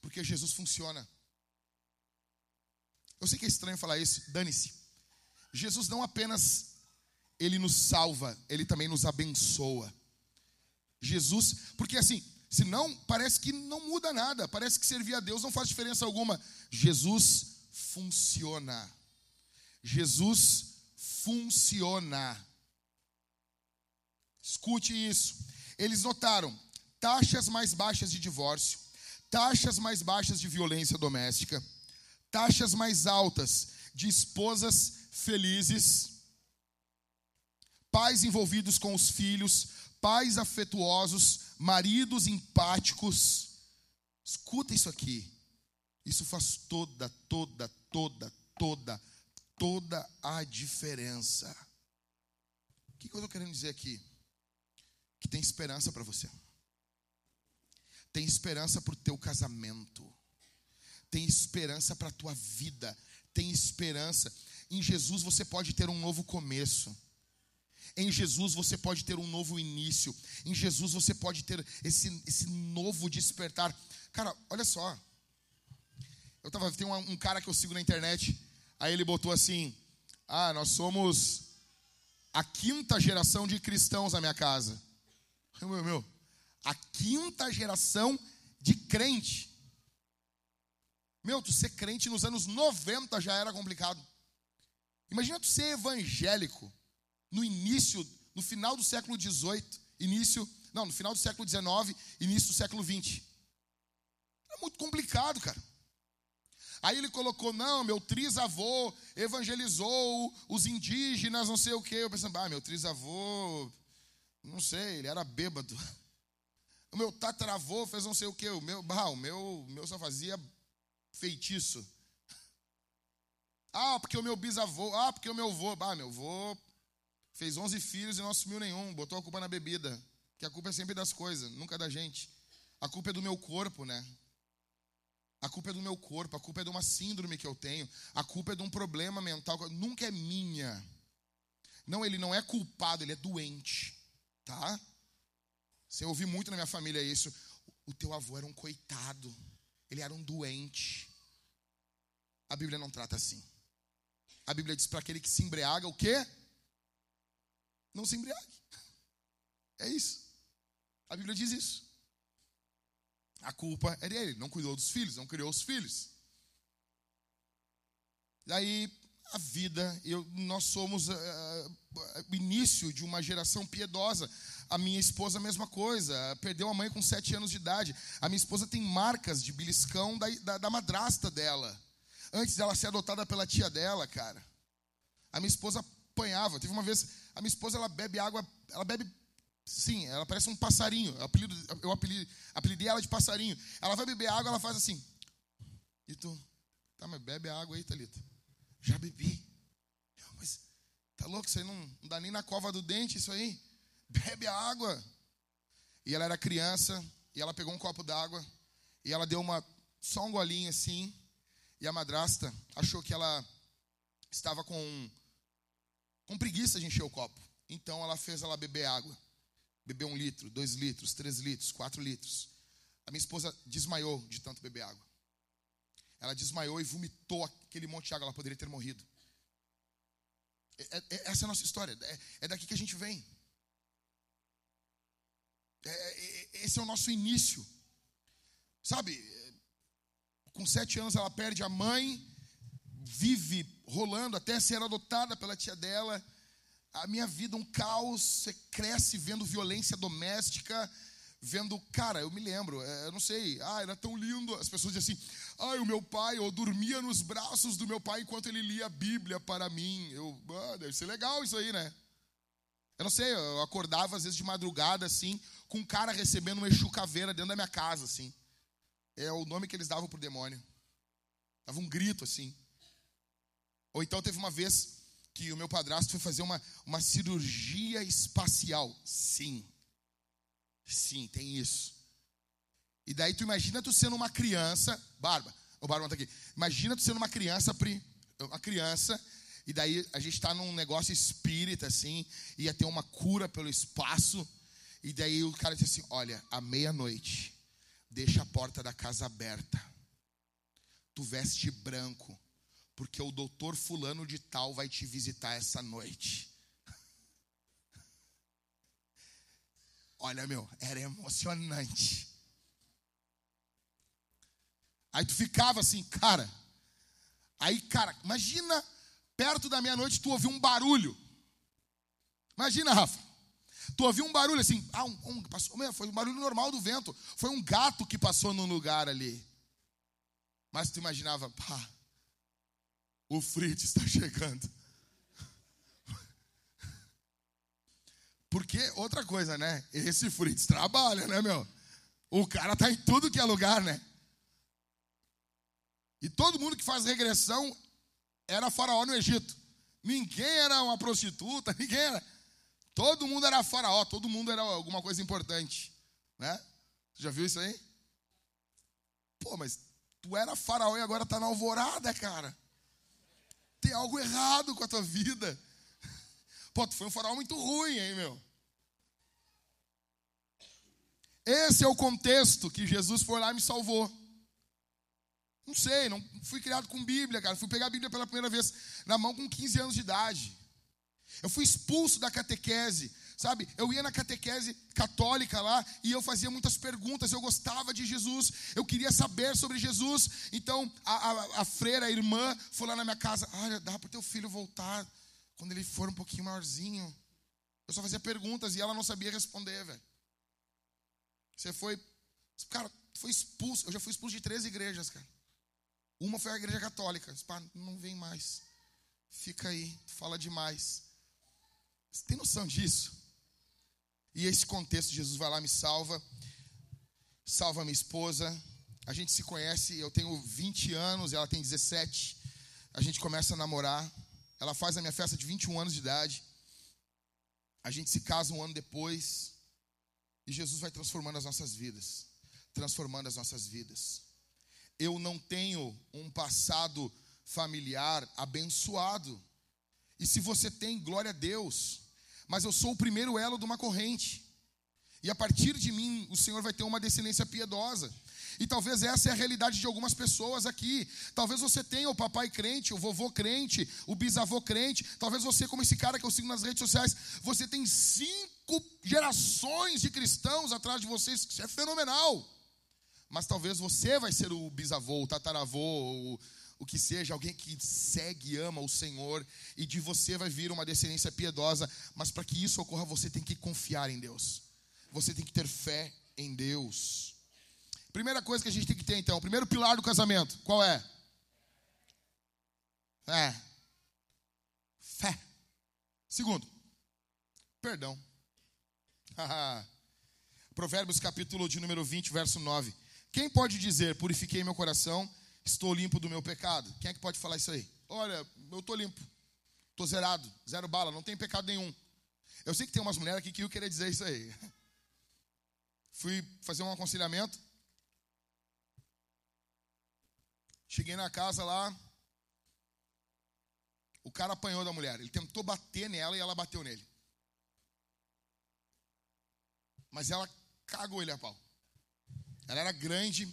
Porque Jesus funciona. Eu sei que é estranho falar isso, dane-se. Jesus não apenas ele nos salva, ele também nos abençoa. Jesus, porque assim, senão parece que não muda nada, parece que servir a Deus não faz diferença alguma. Jesus funciona. Jesus funciona. Escute isso. Eles notaram taxas mais baixas de divórcio, taxas mais baixas de violência doméstica, taxas mais altas de esposas felizes pais envolvidos com os filhos, pais afetuosos, maridos empáticos. Escuta isso aqui. Isso faz toda, toda, toda, toda, toda a diferença. O que eu estou querendo dizer aqui? Que tem esperança para você. Tem esperança para o teu casamento. Tem esperança para a tua vida. Tem esperança. Em Jesus você pode ter um novo começo. Em Jesus você pode ter um novo início. Em Jesus você pode ter esse, esse novo despertar. Cara, olha só. Eu tava, tem um, um cara que eu sigo na internet. Aí ele botou assim: Ah, nós somos a quinta geração de cristãos na minha casa. Meu, meu, a quinta geração de crente. Meu, tu ser crente nos anos 90 já era complicado. Imagina tu ser evangélico no início, no final do século XVIII, início, não, no final do século XIX, início do século XX. É muito complicado, cara. Aí ele colocou, não, meu trisavô evangelizou os indígenas, não sei o quê. Eu pensei, ah, meu trisavô, não sei, ele era bêbado. (laughs) O meu tataravô fez não sei o quê. O meu, bah, o meu, meu só fazia feitiço. Ah, porque o meu bisavô, ah, porque o meu avô, ah, meu avô Fez 11 filhos e não assumiu nenhum, botou a culpa na bebida. Que a culpa é sempre das coisas, nunca da gente. A culpa é do meu corpo, né? A culpa é do meu corpo, a culpa é de uma síndrome que eu tenho, a culpa é de um problema mental, nunca é minha. Não, ele não é culpado, ele é doente, tá? Você ouviu muito na minha família isso. O teu avô era um coitado, ele era um doente. A Bíblia não trata assim. A Bíblia diz para aquele que se embriaga, o quê? não se embriague. É isso. A Bíblia diz isso. A culpa é dele, não cuidou dos filhos, não criou os filhos. Daí a vida, eu, nós somos uh, o início de uma geração piedosa. A minha esposa, a mesma coisa, perdeu a mãe com sete anos de idade. A minha esposa tem marcas de beliscão da, da, da madrasta dela. Antes dela ser adotada pela tia dela, cara. A minha esposa apanhava. Teve uma vez, a minha esposa, ela bebe água, ela bebe, sim, ela parece um passarinho. Eu, apelido, eu apelidei, apelidei ela de passarinho. Ela vai beber água, ela faz assim. E tu, tá, mas bebe água aí, Thalita. Já bebi. Mas tá louco, isso aí não, não dá nem na cova do dente, isso aí. Bebe a água. E ela era criança, e ela pegou um copo d'água, e ela deu uma, só um golinho assim, e a madrasta achou que ela estava com com preguiça de encher o copo. Então ela fez ela beber água. Beber um litro, dois litros, três litros, quatro litros. A minha esposa desmaiou de tanto beber água. Ela desmaiou e vomitou aquele monte de água. Ela poderia ter morrido. É, é, essa é a nossa história. É, é daqui que a gente vem. É, é, esse é o nosso início. Sabe? Com sete anos ela perde a mãe, vive rolando até ser adotada pela tia dela. A minha vida um caos, você cresce vendo violência doméstica, vendo, cara, eu me lembro, é, eu não sei, ah, era tão lindo. As pessoas diziam assim, ai, o meu pai, eu dormia nos braços do meu pai enquanto ele lia a Bíblia para mim. Eu, ah, deve ser legal isso aí, né? Eu não sei, eu acordava às vezes de madrugada, assim, com um cara recebendo uma Exu caveira dentro da minha casa, assim. É o nome que eles davam pro demônio. Dava um grito, assim. Ou então teve uma vez que o meu padrasto foi fazer uma, uma cirurgia espacial. Sim. Sim, tem isso. E daí tu imagina tu sendo uma criança, Barba, o Barba tá aqui. Imagina tu sendo uma criança, uma criança, e daí a gente está num negócio espírita assim, ia ter uma cura pelo espaço, e daí o cara disse assim: "Olha, à meia-noite, deixa a porta da casa aberta. Tu veste branco, porque o doutor fulano de tal vai te visitar essa noite." (laughs) Olha, meu, era emocionante. Aí tu ficava assim, cara. Aí, cara, imagina perto da meia-noite tu ouvir um barulho. Imagina, Rafa. Tu ouviu um barulho assim, ah, um, um, passou, foi um barulho normal do vento. Foi um gato que passou no lugar ali. Mas tu imaginava, pá, o Fritz está chegando. Porque, outra coisa, né? Esse Fritz trabalha, né, meu? O cara tá em tudo que é lugar, né? E todo mundo que faz regressão era faraó no Egito. Ninguém era uma prostituta, (laughs) ninguém era. Todo mundo era faraó, todo mundo era alguma coisa importante, né? Você já viu isso aí? Pô, mas tu era faraó e agora tá na alvorada, cara. Tem algo errado com a tua vida. Pô, tu foi um faraó muito ruim, hein, meu? Esse é o contexto que Jesus foi lá e me salvou. Não sei, não fui criado com Bíblia, cara. Fui pegar a Bíblia pela primeira vez na mão com 15 anos de idade. Eu fui expulso da catequese, sabe? Eu ia na catequese católica lá e eu fazia muitas perguntas. Eu gostava de Jesus, eu queria saber sobre Jesus. Então a, a, a freira, a irmã, foi lá na minha casa: Olha, dá para teu filho voltar quando ele for um pouquinho maiorzinho. Eu só fazia perguntas e ela não sabia responder, velho. Você foi, cara, foi expulso. Eu já fui expulso de três igrejas, cara. Uma foi a igreja católica. Pá, não vem mais. Fica aí, fala demais. Você tem noção disso? E esse contexto, Jesus vai lá, me salva, salva minha esposa. A gente se conhece, eu tenho 20 anos, ela tem 17. A gente começa a namorar. Ela faz a minha festa de 21 anos de idade. A gente se casa um ano depois. E Jesus vai transformando as nossas vidas. Transformando as nossas vidas. Eu não tenho um passado familiar abençoado. E se você tem, glória a Deus. Mas eu sou o primeiro elo de uma corrente. E a partir de mim, o Senhor vai ter uma descendência piedosa. E talvez essa é a realidade de algumas pessoas aqui. Talvez você tenha o papai crente, o vovô crente, o bisavô crente. Talvez você, como esse cara que eu sigo nas redes sociais, você tem cinco gerações de cristãos atrás de vocês. Isso é fenomenal. Mas talvez você vai ser o bisavô, o tataravô, o, o que seja, alguém que segue e ama o Senhor, e de você vai vir uma descendência piedosa. Mas para que isso ocorra, você tem que confiar em Deus. Você tem que ter fé em Deus. Primeira coisa que a gente tem que ter, então, o primeiro pilar do casamento, qual é? É. Fé. Segundo, perdão. (laughs) Provérbios capítulo de número 20, verso 9. Quem pode dizer, purifiquei meu coração, estou limpo do meu pecado? Quem é que pode falar isso aí? Olha, eu estou limpo, estou zerado, zero bala, não tem pecado nenhum. Eu sei que tem umas mulheres aqui que eu queria dizer isso aí. (laughs) Fui fazer um aconselhamento, Cheguei na casa lá. O cara apanhou da mulher. Ele tentou bater nela e ela bateu nele. Mas ela cagou ele a pau. Ela era grande.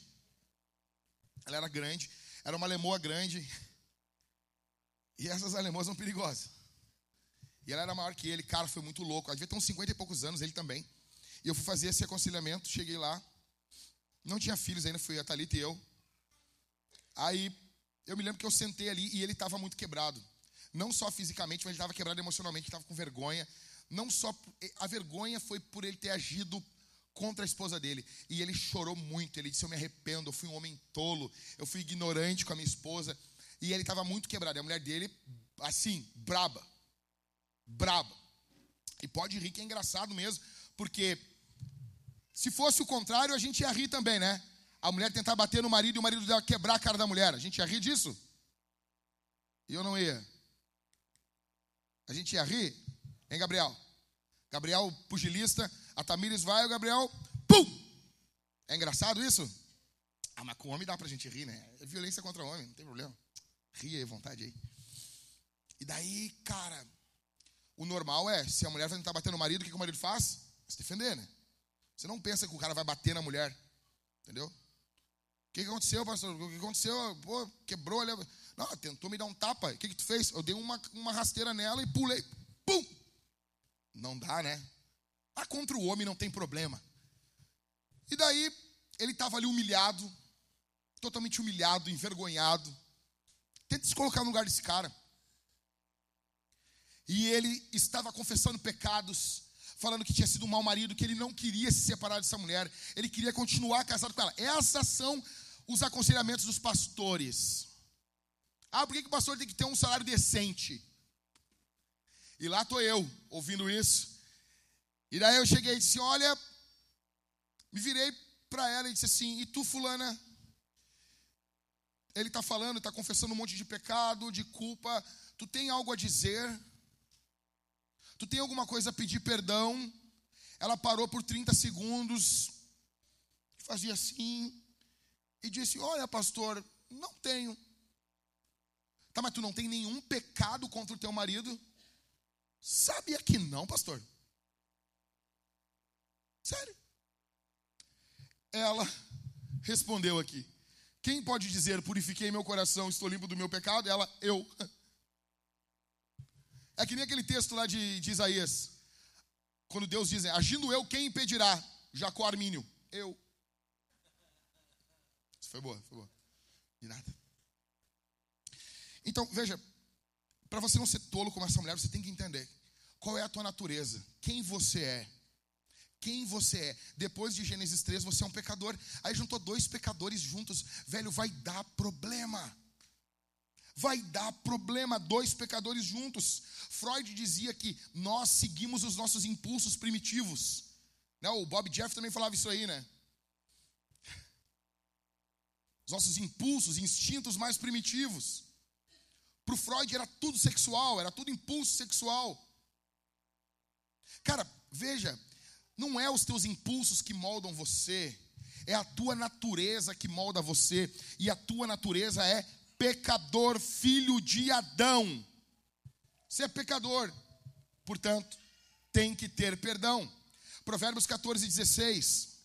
Ela era grande. Era uma lemoa grande. E essas alemoas são perigosas. E ela era maior que ele. Cara, foi muito louco. Ela devia ter uns 50 e poucos anos, ele também. E eu fui fazer esse aconselhamento. Cheguei lá. Não tinha filhos ainda, fui a Thalita e eu. Aí eu me lembro que eu sentei ali e ele estava muito quebrado. Não só fisicamente, mas ele estava quebrado emocionalmente, estava com vergonha. Não só a vergonha foi por ele ter agido contra a esposa dele. E ele chorou muito. Ele disse: Eu me arrependo, eu fui um homem tolo, eu fui ignorante com a minha esposa. E ele estava muito quebrado. E a mulher dele, assim, braba. Braba. E pode rir que é engraçado mesmo, porque se fosse o contrário, a gente ia rir também, né? A mulher tentar bater no marido e o marido dela quebrar a cara da mulher. A gente ia rir disso? E eu não ia. A gente ia rir? Hein, Gabriel? Gabriel, pugilista, a Tamires vai, o Gabriel, pum! É engraçado isso? Ah, mas com homem dá pra gente rir, né? É violência contra homem, não tem problema. Ria aí, vontade aí. E daí, cara, o normal é, se a mulher vai tentar bater no marido, o que, que o marido faz? Se defender, né? Você não pensa que o cara vai bater na mulher. Entendeu? O que, que aconteceu, pastor? O que aconteceu? Pô, quebrou. Ele... Não, tentou me dar um tapa. O que, que tu fez? Eu dei uma, uma rasteira nela e pulei. Pum! Não dá, né? Ah, contra o homem não tem problema. E daí, ele estava ali humilhado, totalmente humilhado, envergonhado. Tenta se colocar no lugar desse cara. E ele estava confessando pecados, falando que tinha sido um mau marido, que ele não queria se separar dessa mulher, ele queria continuar casado com ela. Essas são os aconselhamentos dos pastores. Ah, por que, que o pastor tem que ter um salário decente? E lá estou eu, ouvindo isso. E daí eu cheguei e disse: Olha, me virei para ela e disse assim: E tu, Fulana? Ele está falando, está confessando um monte de pecado, de culpa. Tu tem algo a dizer? Tu tem alguma coisa a pedir perdão? Ela parou por 30 segundos, fazia assim, e disse: Olha, pastor, não tenho. Tá, mas tu não tem nenhum pecado contra o teu marido? Sabia que não, pastor? Sério? Ela respondeu aqui: Quem pode dizer, purifiquei meu coração, estou limpo do meu pecado? Ela, eu. É que nem aquele texto lá de, de Isaías, quando Deus diz: Agindo eu, quem impedirá? Jacó Armínio, eu. Isso foi boa, foi boa. De nada. Então, veja, para você não ser tolo como essa mulher, você tem que entender qual é a tua natureza, quem você é. Quem você é. Depois de Gênesis 3, você é um pecador. Aí juntou dois pecadores juntos. Velho, vai dar problema. Vai dar problema, dois pecadores juntos. Freud dizia que nós seguimos os nossos impulsos primitivos. Né? O Bob Jeff também falava isso aí, né? Os nossos impulsos, instintos mais primitivos. Para o Freud era tudo sexual, era tudo impulso sexual. Cara, veja, não é os teus impulsos que moldam você, é a tua natureza que molda você, e a tua natureza é pecador, filho de Adão. Você é pecador, portanto, tem que ter perdão. Provérbios 14, 16.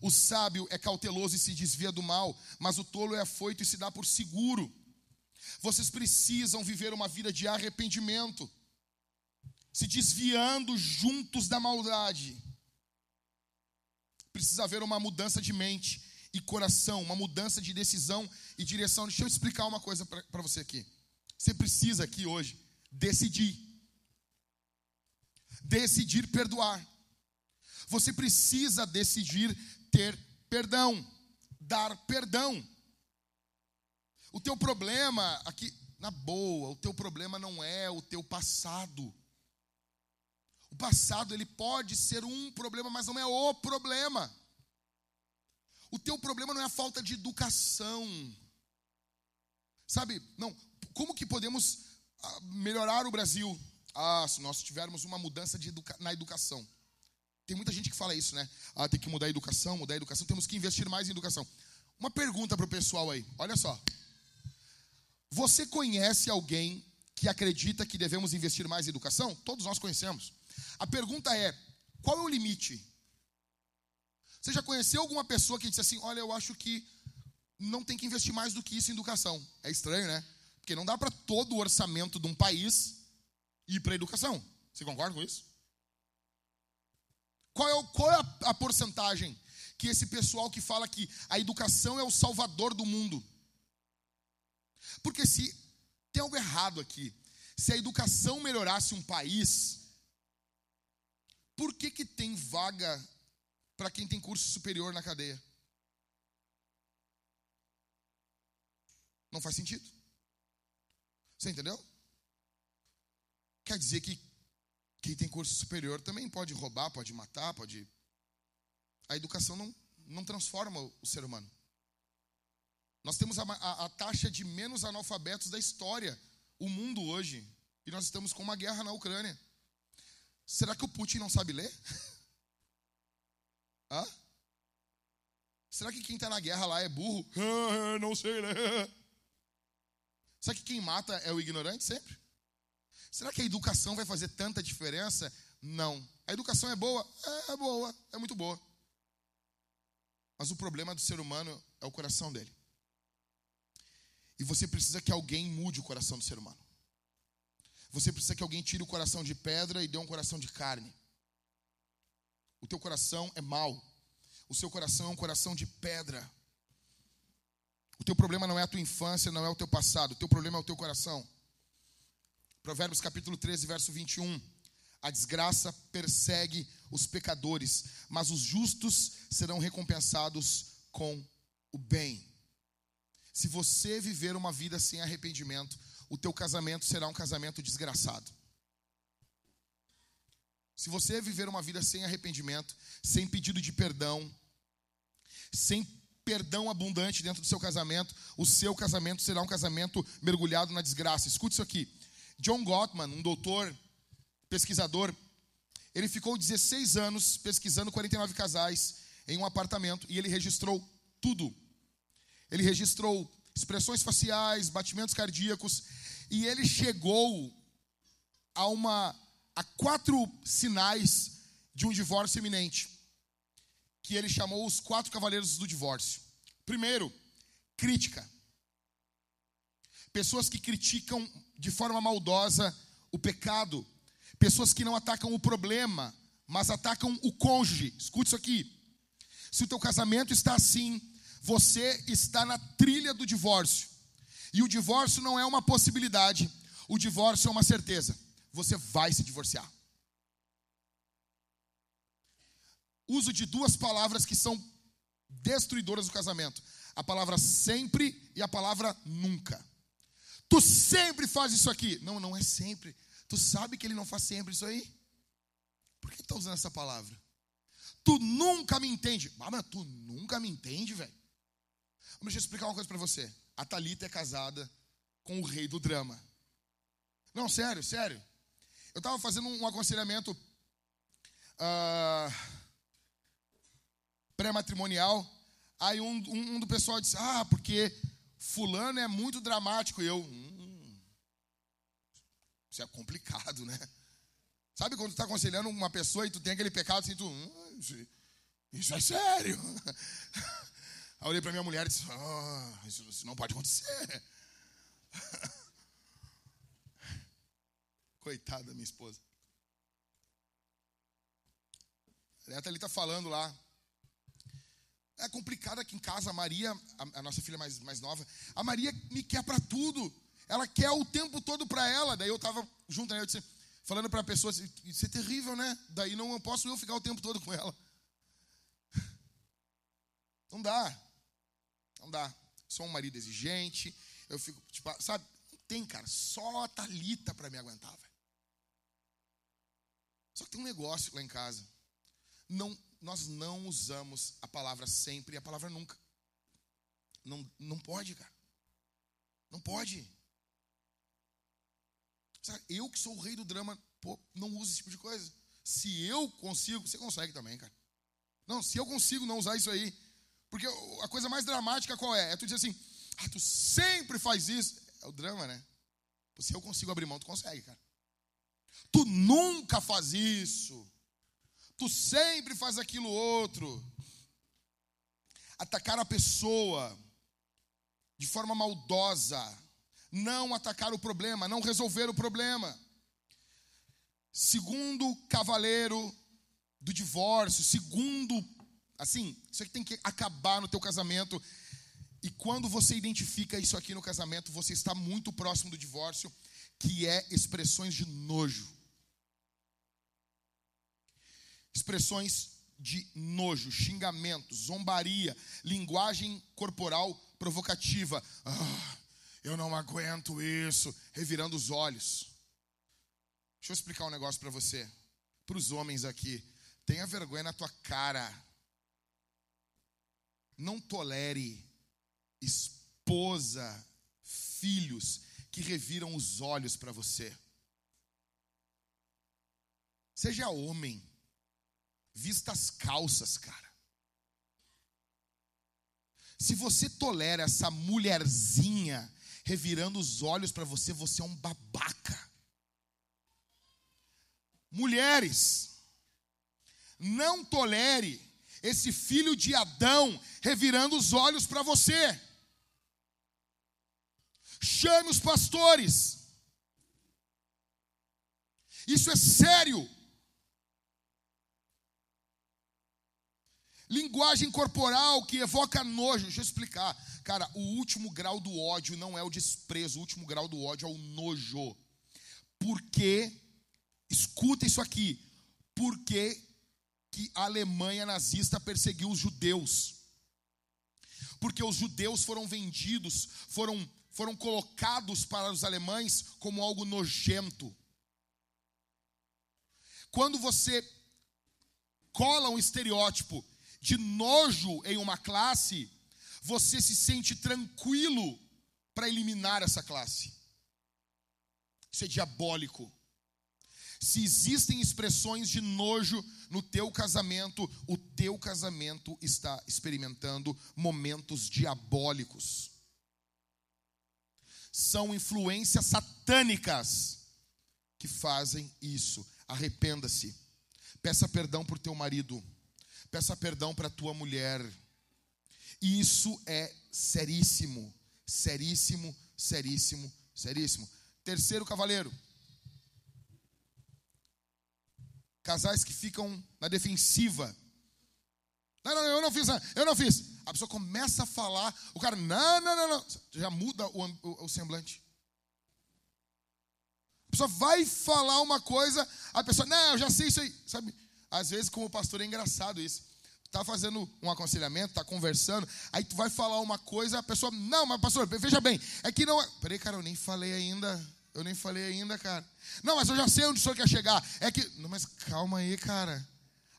O sábio é cauteloso e se desvia do mal, mas o tolo é afoito e se dá por seguro. Vocês precisam viver uma vida de arrependimento, se desviando juntos da maldade. Precisa haver uma mudança de mente e coração, uma mudança de decisão e direção. Deixa eu explicar uma coisa para você aqui. Você precisa aqui hoje decidir. Decidir perdoar. Você precisa decidir ter perdão, dar perdão. O teu problema aqui, na boa, o teu problema não é o teu passado. O passado ele pode ser um problema, mas não é o problema. O teu problema não é a falta de educação. Sabe? Não, como que podemos ah, melhorar o Brasil? Ah, se nós tivermos uma mudança educa na educação. Tem muita gente que fala isso, né? Ah, tem que mudar a educação, mudar a educação, temos que investir mais em educação. Uma pergunta para o pessoal aí, olha só. Você conhece alguém que acredita que devemos investir mais em educação? Todos nós conhecemos. A pergunta é: qual é o limite? Você já conheceu alguma pessoa que disse assim: Olha, eu acho que não tem que investir mais do que isso em educação? É estranho, né? Porque não dá para todo o orçamento de um país ir para a educação. Você concorda com isso? Qual é, o, qual é a, a porcentagem que esse pessoal que fala que a educação é o salvador do mundo porque se tem algo errado aqui, se a educação melhorasse um país, por que que tem vaga para quem tem curso superior na cadeia. Não faz sentido. Você entendeu? Quer dizer que quem tem curso superior também pode roubar, pode matar, pode. A educação não, não transforma o ser humano. Nós temos a, a, a taxa de menos analfabetos da história, o mundo hoje. E nós estamos com uma guerra na Ucrânia. Será que o Putin não sabe ler? (laughs) Hã? Será que quem está na guerra lá é burro? (laughs) não sei ler. Será que quem mata é o ignorante sempre? Será que a educação vai fazer tanta diferença? Não. A educação é boa? É, é boa, é muito boa. Mas o problema do ser humano é o coração dele. E você precisa que alguém mude o coração do ser humano. Você precisa que alguém tire o coração de pedra e dê um coração de carne. O teu coração é mau. O seu coração é um coração de pedra. O teu problema não é a tua infância, não é o teu passado. O teu problema é o teu coração. Provérbios capítulo 13, verso 21. A desgraça persegue os pecadores, mas os justos serão recompensados com o bem. Se você viver uma vida sem arrependimento, o teu casamento será um casamento desgraçado. Se você viver uma vida sem arrependimento, sem pedido de perdão, sem perdão abundante dentro do seu casamento, o seu casamento será um casamento mergulhado na desgraça. Escute isso aqui. John Gottman, um doutor, pesquisador, ele ficou 16 anos pesquisando 49 casais em um apartamento e ele registrou tudo. Ele registrou expressões faciais, batimentos cardíacos, e ele chegou a uma a quatro sinais de um divórcio iminente, que ele chamou os quatro cavaleiros do divórcio. Primeiro, crítica. Pessoas que criticam de forma maldosa o pecado, pessoas que não atacam o problema, mas atacam o cônjuge. Escute isso aqui. Se o teu casamento está assim, você está na trilha do divórcio. E o divórcio não é uma possibilidade, o divórcio é uma certeza. Você vai se divorciar. Uso de duas palavras que são destruidoras do casamento: a palavra sempre e a palavra nunca. Tu sempre faz isso aqui. Não, não é sempre. Tu sabe que ele não faz sempre isso aí? Por que está usando essa palavra? Tu nunca me entende. Ah, mas tu nunca me entende, velho. Deixa eu explicar uma coisa para você. A Talita é casada com o rei do drama. Não, sério, sério. Eu estava fazendo um aconselhamento uh, pré-matrimonial. Aí um, um, um, do pessoal disse: Ah, porque Fulano é muito dramático. E eu, hum, isso é complicado, né? Sabe quando tu está aconselhando uma pessoa e tu tem aquele pecado assim, tu, hum, isso, isso é sério. (laughs) Aí eu olhei para minha mulher e disse: oh, isso, isso não pode acontecer. (laughs) Coitada da minha esposa. A ali está falando lá. É complicado aqui em casa. A Maria, a, a nossa filha mais, mais nova, a Maria me quer para tudo. Ela quer o tempo todo para ela. Daí eu estava junto, né, eu disse, falando para a pessoa: Isso é terrível, né? Daí não posso eu ficar o tempo todo com ela. (laughs) Não dá. Não dá. Sou um marido exigente. Eu fico, tipo, sabe? Não tem, cara. Só a Thalita para me aguentar, velho. Só que tem um negócio lá em casa. Não, nós não usamos a palavra sempre e a palavra nunca. Não, não pode, cara. Não pode. Sabe, eu que sou o rei do drama, pô, não uso esse tipo de coisa. Se eu consigo, você consegue também, cara. Não, se eu consigo não usar isso aí, porque a coisa mais dramática qual é? É tu dizer assim, ah, tu sempre faz isso. É o drama, né? Se eu consigo abrir mão, tu consegue, cara. Tu nunca faz isso. Tu sempre faz aquilo outro. Atacar a pessoa de forma maldosa. Não atacar o problema, não resolver o problema. Segundo cavaleiro do divórcio, segundo Assim, isso aqui tem que acabar no teu casamento. E quando você identifica isso aqui no casamento, você está muito próximo do divórcio, que é expressões de nojo. Expressões de nojo, xingamento, zombaria, linguagem corporal provocativa. Ah, eu não aguento isso, revirando os olhos. Deixa eu explicar um negócio para você, para os homens aqui. Tenha vergonha na tua cara. Não tolere esposa, filhos que reviram os olhos para você. Seja homem, vista as calças, cara. Se você tolera essa mulherzinha revirando os olhos para você, você é um babaca. Mulheres, não tolere esse filho de Adão revirando os olhos para você. Chame os pastores. Isso é sério. Linguagem corporal que evoca nojo. Deixa eu explicar. Cara, o último grau do ódio não é o desprezo, o último grau do ódio é o nojo. Porque, escuta isso aqui, porque que a Alemanha nazista perseguiu os judeus. Porque os judeus foram vendidos, foram, foram colocados para os alemães como algo nojento. Quando você cola um estereótipo de nojo em uma classe, você se sente tranquilo para eliminar essa classe. Isso é diabólico. Se existem expressões de nojo no teu casamento, o teu casamento está experimentando momentos diabólicos. São influências satânicas que fazem isso. Arrependa-se. Peça perdão por teu marido Peça perdão para tua mulher. Isso é seríssimo, seríssimo, seríssimo, seríssimo. Terceiro cavaleiro. Casais que ficam na defensiva. Não, não, eu não fiz, eu não fiz. A pessoa começa a falar, o cara, não, não, não, não. Já muda o, o, o semblante. A pessoa vai falar uma coisa, a pessoa, não, eu já sei isso aí, sabe? Às vezes, como pastor, é engraçado isso. Tá fazendo um aconselhamento, tá conversando, aí tu vai falar uma coisa, a pessoa, não, mas pastor, veja bem, é que não. É... Peraí, cara, eu nem falei ainda. Eu nem falei ainda, cara. Não, mas eu já sei onde o senhor quer chegar. É que. Não, mas calma aí, cara.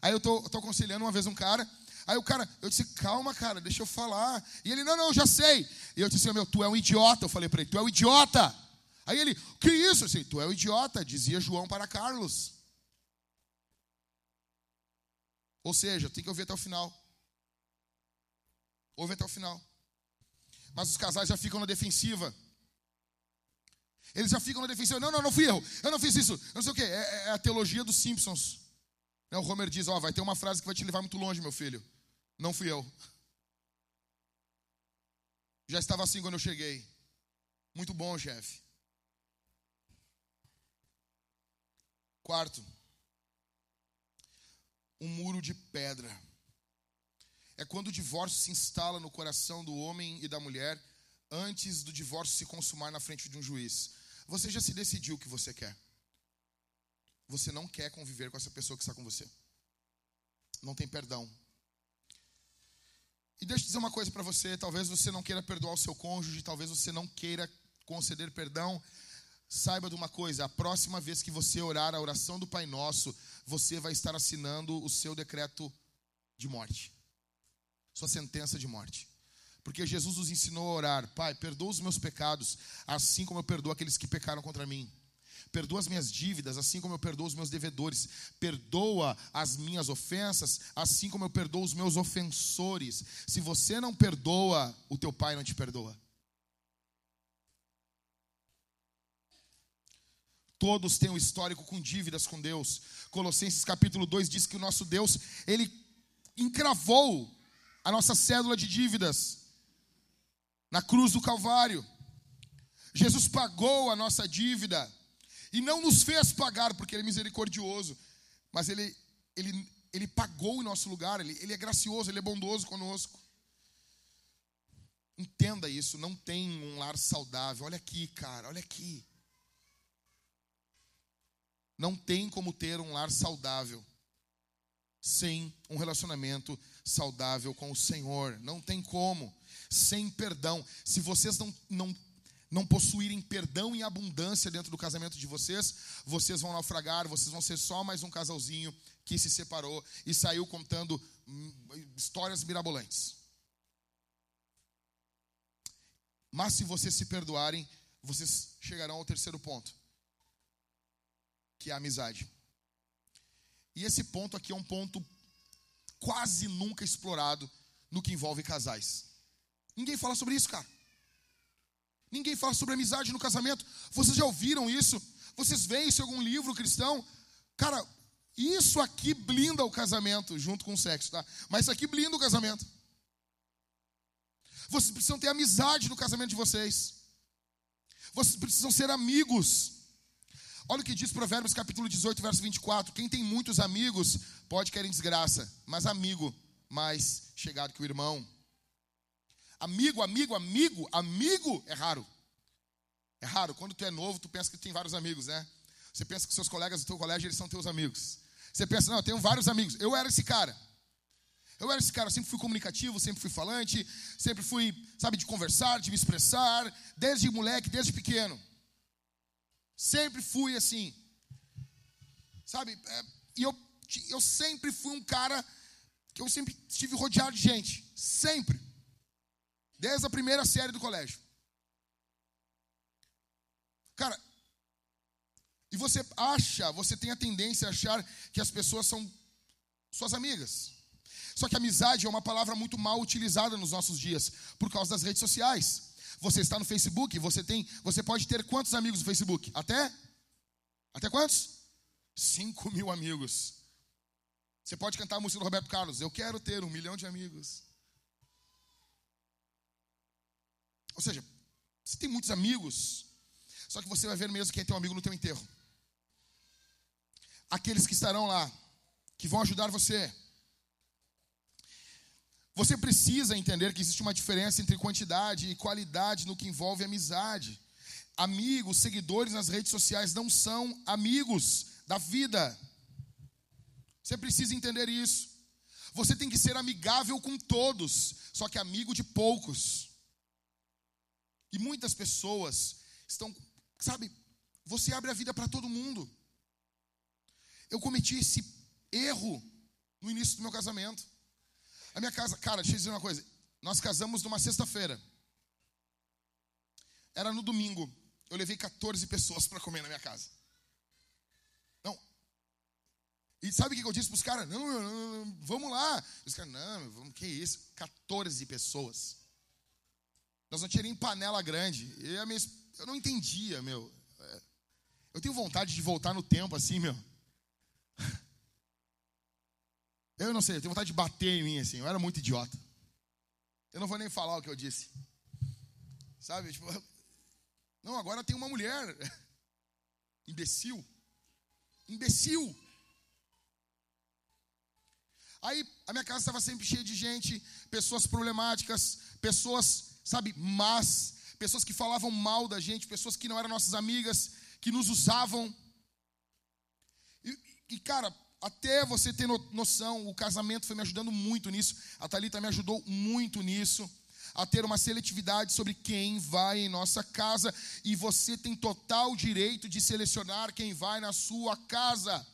Aí eu tô, tô aconselhando uma vez um cara. Aí o cara, eu disse, calma, cara, deixa eu falar. E ele, não, não, eu já sei. E eu disse, meu, tu é um idiota. Eu falei para ele, tu é um idiota. Aí ele, que isso? Eu disse, tu é um idiota, dizia João para Carlos. Ou seja, tem que ouvir até o final. Ouve até o final. Mas os casais já ficam na defensiva. Eles já ficam na defensiva. Não, não, não fui eu. Eu não fiz isso. Eu não sei o quê. É, é a teologia dos Simpsons. O Homer diz: Ó, oh, vai ter uma frase que vai te levar muito longe, meu filho. Não fui eu. Já estava assim quando eu cheguei. Muito bom, chefe. Quarto um muro de pedra. É quando o divórcio se instala no coração do homem e da mulher antes do divórcio se consumar na frente de um juiz. Você já se decidiu o que você quer. Você não quer conviver com essa pessoa que está com você. Não tem perdão. E deixa eu dizer uma coisa para você: talvez você não queira perdoar o seu cônjuge, talvez você não queira conceder perdão. Saiba de uma coisa: a próxima vez que você orar a oração do Pai Nosso, você vai estar assinando o seu decreto de morte, sua sentença de morte. Porque Jesus nos ensinou a orar: Pai, perdoa os meus pecados, assim como eu perdoo aqueles que pecaram contra mim. Perdoa as minhas dívidas, assim como eu perdoo os meus devedores. Perdoa as minhas ofensas, assim como eu perdoo os meus ofensores. Se você não perdoa, o teu pai não te perdoa. Todos têm um histórico com dívidas com Deus. Colossenses capítulo 2 diz que o nosso Deus, ele encravou a nossa cédula de dívidas na cruz do Calvário. Jesus pagou a nossa dívida e não nos fez pagar porque ele é misericordioso, mas ele ele ele pagou em nosso lugar, ele, ele é gracioso, ele é bondoso conosco. Entenda isso, não tem um lar saudável. Olha aqui, cara, olha aqui. Não tem como ter um lar saudável sem um relacionamento saudável com o Senhor. Não tem como. Sem perdão. Se vocês não, não, não possuírem perdão em abundância dentro do casamento de vocês, vocês vão naufragar, vocês vão ser só mais um casalzinho que se separou e saiu contando hum, histórias mirabolantes. Mas se vocês se perdoarem, vocês chegarão ao terceiro ponto, que é a amizade. E esse ponto aqui é um ponto quase nunca explorado no que envolve casais. Ninguém fala sobre isso, cara. Ninguém fala sobre amizade no casamento. Vocês já ouviram isso? Vocês veem isso em algum livro cristão? Cara, isso aqui blinda o casamento junto com o sexo, tá? Mas isso aqui blinda o casamento. Vocês precisam ter amizade no casamento de vocês. Vocês precisam ser amigos. Olha o que diz Provérbios capítulo 18, verso 24. Quem tem muitos amigos pode querer desgraça, mas amigo mais chegado que o irmão. Amigo, amigo, amigo, amigo é raro. É raro. Quando tu é novo, tu pensa que tu tem vários amigos, né? Você pensa que seus colegas do teu colégio eles são teus amigos. Você pensa, não, eu tenho vários amigos. Eu era esse cara. Eu era esse cara, sempre fui comunicativo, sempre fui falante, sempre fui, sabe, de conversar, de me expressar, desde moleque, desde pequeno. Sempre fui assim. Sabe? É, e eu, eu sempre fui um cara que eu sempre estive rodeado de gente. Sempre. Desde a primeira série do colégio. Cara, e você acha, você tem a tendência a achar que as pessoas são suas amigas. Só que amizade é uma palavra muito mal utilizada nos nossos dias, por causa das redes sociais. Você está no Facebook, você tem, você pode ter quantos amigos no Facebook? Até? Até quantos? 5 mil amigos. Você pode cantar a música do Roberto Carlos. Eu quero ter um milhão de amigos. Ou seja, você tem muitos amigos, só que você vai ver mesmo quem é teu amigo no teu enterro. Aqueles que estarão lá, que vão ajudar você. Você precisa entender que existe uma diferença entre quantidade e qualidade no que envolve amizade. Amigos, seguidores nas redes sociais não são amigos da vida. Você precisa entender isso. Você tem que ser amigável com todos, só que amigo de poucos. E muitas pessoas estão, sabe, você abre a vida para todo mundo. Eu cometi esse erro no início do meu casamento. A minha casa, cara, deixa eu dizer uma coisa. Nós casamos numa sexta-feira. Era no domingo. Eu levei 14 pessoas para comer na minha casa. Não. E sabe o que eu disse para os caras? Não, não, não, vamos lá. Os caras, não, vamos, que isso? 14 pessoas. Nós não tínhamos nem panela grande. E minha, eu não entendia, meu. É, eu tenho vontade de voltar no tempo assim, meu. (laughs) Eu não sei, eu tenho vontade de bater em mim assim. Eu era muito idiota. Eu não vou nem falar o que eu disse. Sabe? Tipo, (laughs) não, agora tem uma mulher. (laughs) Imbecil. Imbecil. Aí a minha casa estava sempre cheia de gente, pessoas problemáticas, pessoas, sabe, más, pessoas que falavam mal da gente, pessoas que não eram nossas amigas, que nos usavam. E, e cara, até você ter noção, o casamento foi me ajudando muito nisso. A Thalita me ajudou muito nisso. A ter uma seletividade sobre quem vai em nossa casa. E você tem total direito de selecionar quem vai na sua casa.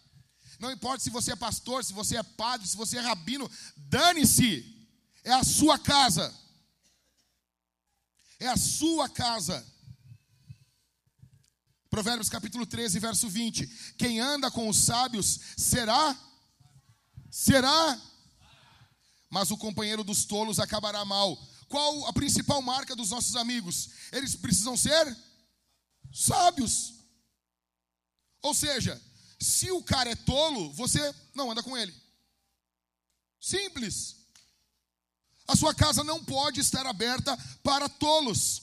Não importa se você é pastor, se você é padre, se você é rabino, dane-se. É a sua casa. É a sua casa. Provérbios capítulo 13, verso 20. Quem anda com os sábios será? Será? Mas o companheiro dos tolos acabará mal. Qual a principal marca dos nossos amigos? Eles precisam ser sábios. Ou seja, se o cara é tolo, você não anda com ele. Simples. A sua casa não pode estar aberta para tolos.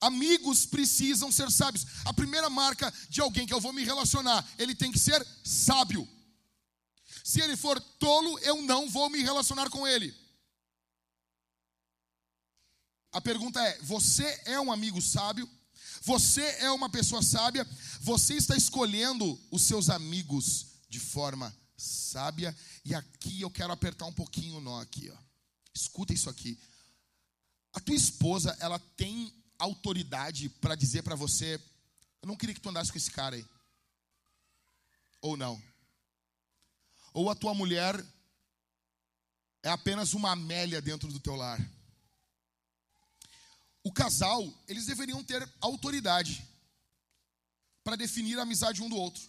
Amigos precisam ser sábios. A primeira marca de alguém que eu vou me relacionar, ele tem que ser sábio. Se ele for tolo, eu não vou me relacionar com ele. A pergunta é: você é um amigo sábio? Você é uma pessoa sábia? Você está escolhendo os seus amigos de forma sábia? E aqui eu quero apertar um pouquinho o nó aqui, ó. Escuta isso aqui. A tua esposa, ela tem autoridade para dizer para você: Eu não queria que tu andasse com esse cara aí. Ou não. Ou a tua mulher é apenas uma Amélia dentro do teu lar. O casal, eles deveriam ter autoridade para definir a amizade um do outro.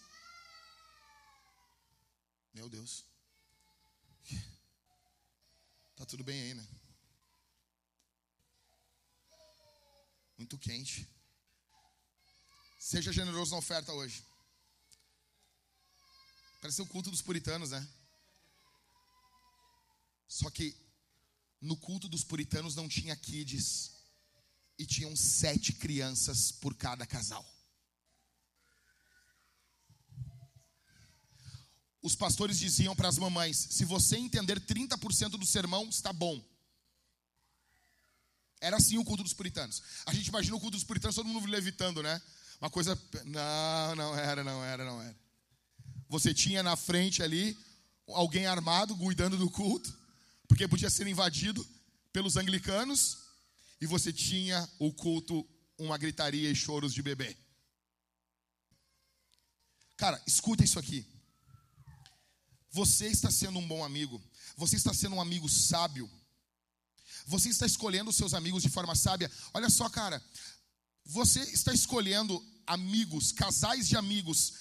Meu Deus. Tá tudo bem aí, né? Muito quente. Seja generoso na oferta hoje. Parece o culto dos puritanos, né? Só que no culto dos puritanos não tinha kids e tinham sete crianças por cada casal. Os pastores diziam para as mamães: se você entender 30% do sermão, está bom. Era assim o culto dos puritanos. A gente imagina o culto dos puritanos, todo mundo levitando, né? Uma coisa. Não, não era, não era, não era. Você tinha na frente ali alguém armado cuidando do culto, porque podia ser invadido pelos anglicanos, e você tinha o culto, uma gritaria e choros de bebê. Cara, escuta isso aqui. Você está sendo um bom amigo, você está sendo um amigo sábio você está escolhendo os seus amigos de forma sábia. Olha só, cara. Você está escolhendo amigos, casais de amigos,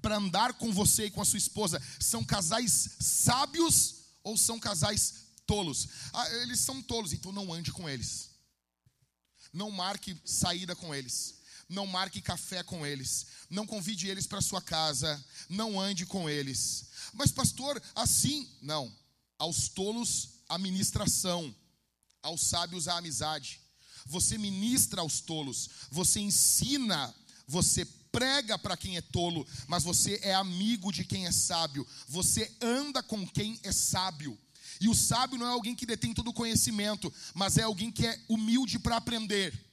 para andar com você e com a sua esposa. São casais sábios ou são casais tolos? Ah, eles são tolos, então não ande com eles. Não marque saída com eles. Não marque café com eles. Não convide eles para sua casa. Não ande com eles. Mas, pastor, assim, não. Aos tolos, a ministração aos sábios a amizade. Você ministra aos tolos, você ensina, você prega para quem é tolo, mas você é amigo de quem é sábio. Você anda com quem é sábio. E o sábio não é alguém que detém todo o conhecimento, mas é alguém que é humilde para aprender.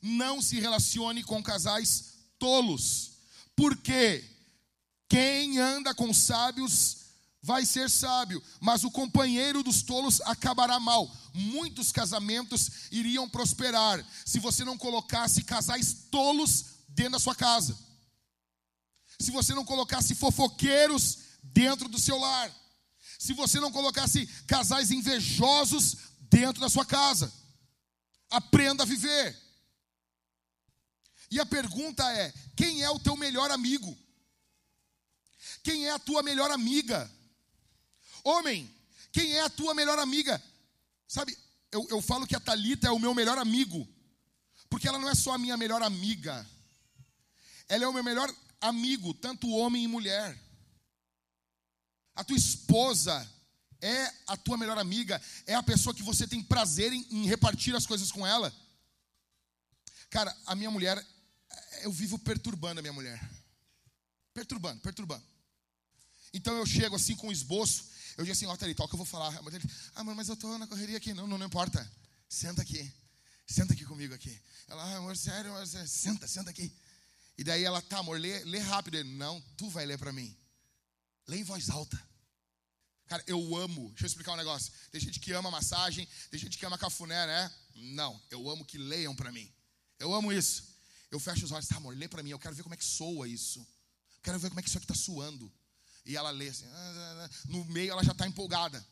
Não se relacione com casais tolos, porque quem anda com sábios vai ser sábio, mas o companheiro dos tolos acabará mal. Muitos casamentos iriam prosperar se você não colocasse casais tolos dentro da sua casa. Se você não colocasse fofoqueiros dentro do seu lar. Se você não colocasse casais invejosos dentro da sua casa. Aprenda a viver. E a pergunta é: quem é o teu melhor amigo? Quem é a tua melhor amiga? Homem, quem é a tua melhor amiga? Sabe, eu, eu falo que a Talita é o meu melhor amigo, porque ela não é só a minha melhor amiga, ela é o meu melhor amigo, tanto homem e mulher. A tua esposa é a tua melhor amiga, é a pessoa que você tem prazer em, em repartir as coisas com ela. Cara, a minha mulher, eu vivo perturbando a minha mulher. Perturbando, perturbando. Então eu chego assim com um esboço, eu disse assim, ó, Thalita, o que eu vou falar. Ah, mas eu estou na correria aqui. Não, não, não importa. Senta aqui. Senta aqui comigo aqui. Ela, ah, amor, sério, amor, sério. senta, senta aqui. E daí ela, tá, amor, lê, lê rápido. Ele, não, tu vai ler para mim. Lê em voz alta. Cara, eu amo. Deixa eu explicar um negócio. Tem gente que ama massagem, tem gente que ama cafuné, né? Não, eu amo que leiam para mim. Eu amo isso. Eu fecho os olhos, tá, amor, lê para mim. Eu quero ver como é que soa isso. Quero ver como é que isso aqui está suando. E ela lê assim, ah, ah, ah. no meio ela já está empolgada.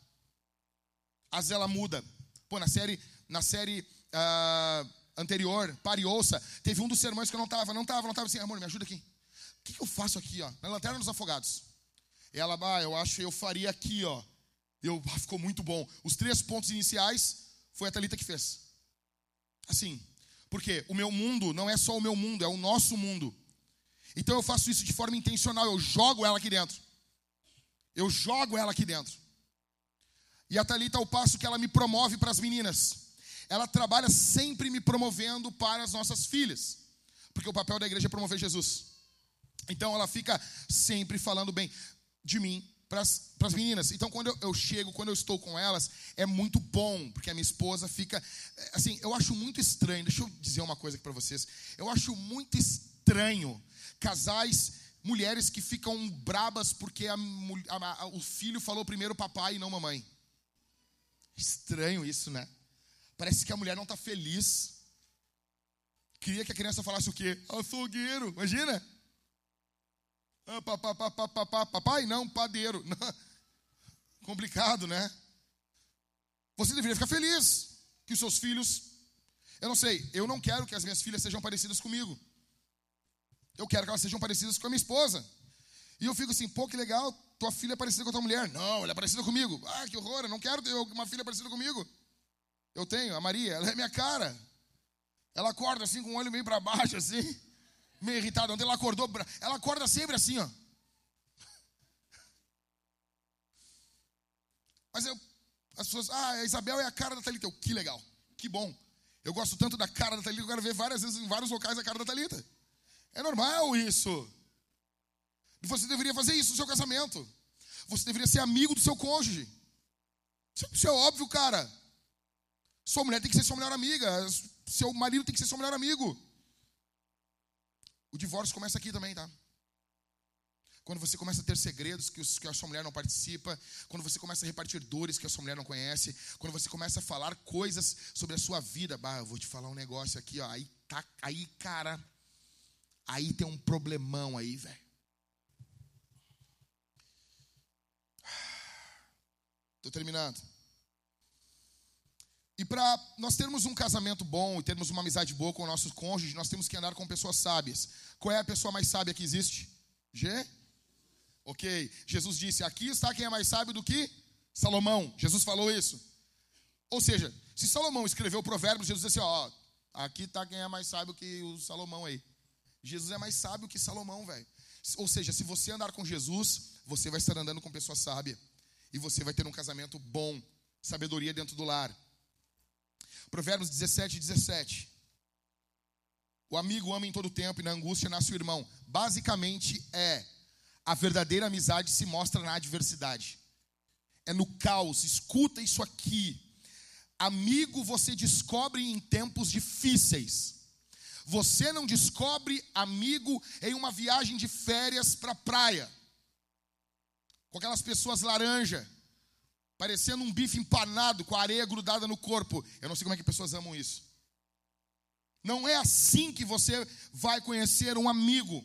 Às vezes ela muda. Pô, na série, na série uh, anterior, Pare Ouça, teve um dos sermões que eu não estava, não estava, não estava assim, amor, me ajuda aqui. O que, que, eu faço aqui, ó? Na Lanterna dos Afogados. Ela, ah, eu acho que eu faria aqui, ó. Eu, ah, ficou muito bom. Os três pontos iniciais foi a Thalita que fez. Assim, porque o meu mundo não é só o meu mundo, é o nosso mundo. Então eu faço isso de forma intencional, eu jogo ela aqui dentro. Eu jogo ela aqui dentro. E a Thalita, ao passo que ela me promove para as meninas, ela trabalha sempre me promovendo para as nossas filhas, porque o papel da igreja é promover Jesus. Então ela fica sempre falando bem de mim para as meninas. Então quando eu, eu, chego, quando eu estou com elas, é muito bom, porque a minha esposa fica. É, assim, eu acho muito estranho, deixa eu dizer uma coisa aqui para vocês. Eu acho muito estranho casais mulheres que ficam brabas porque a, a, a, o filho falou primeiro papai e não mamãe. Estranho isso, né? Parece que a mulher não está feliz. Queria que a criança falasse o quê? Açougueiro, imagina. Ah, papai, não, padeiro. (laughs) Complicado, né? Você deveria ficar feliz que os seus filhos. Eu não sei, eu não quero que as minhas filhas sejam parecidas comigo. Eu quero que elas sejam parecidas com a minha esposa. E eu fico assim, pô, que legal, tua filha é parecida com a tua mulher. Não, ela é parecida comigo. Ah, que horror, eu não quero ter uma filha parecida comigo. Eu tenho, a Maria, ela é minha cara. Ela acorda assim, com o olho meio para baixo, assim, meio irritada. Ontem ela acordou, ela acorda sempre assim, ó. Mas eu, as pessoas, ah, a Isabel é a cara da Thalita. Eu, que legal, que bom. Eu gosto tanto da cara da Thalita, eu quero ver várias vezes em vários locais a cara da Thalita. É normal isso. Você deveria fazer isso no seu casamento. Você deveria ser amigo do seu cônjuge. Isso é óbvio, cara. Sua mulher tem que ser sua melhor amiga. Seu marido tem que ser seu melhor amigo. O divórcio começa aqui também, tá? Quando você começa a ter segredos que, os, que, a sua mulher não participa, quando você começa a repartir dores que a sua mulher não conhece, quando você começa a falar coisas sobre a sua vida, bah, eu vou te falar um negócio aqui, ó, aí tá, aí, cara, aí tem um problemão aí, velho. Estou terminando. E para nós termos um casamento bom e termos uma amizade boa com o nosso cônjuge, nós temos que andar com pessoas sábias. Qual é a pessoa mais sábia que existe? G? Ok. Jesus disse: Aqui está quem é mais sábio do que Salomão. Jesus falou isso. Ou seja, se Salomão escreveu provérbios, Jesus disse assim: Ó, aqui está quem é mais sábio que o Salomão aí. Jesus é mais sábio que Salomão, velho. Ou seja, se você andar com Jesus, você vai estar andando com pessoa sábia. E você vai ter um casamento bom, sabedoria dentro do lar. Provérbios 17, 17. O amigo ama em todo tempo e na angústia nasce o irmão. Basicamente é a verdadeira amizade se mostra na adversidade. É no caos. Escuta isso aqui. Amigo você descobre em tempos difíceis. Você não descobre amigo em uma viagem de férias para praia. Com aquelas pessoas laranja, parecendo um bife empanado com areia grudada no corpo. Eu não sei como é que pessoas amam isso. Não é assim que você vai conhecer um amigo.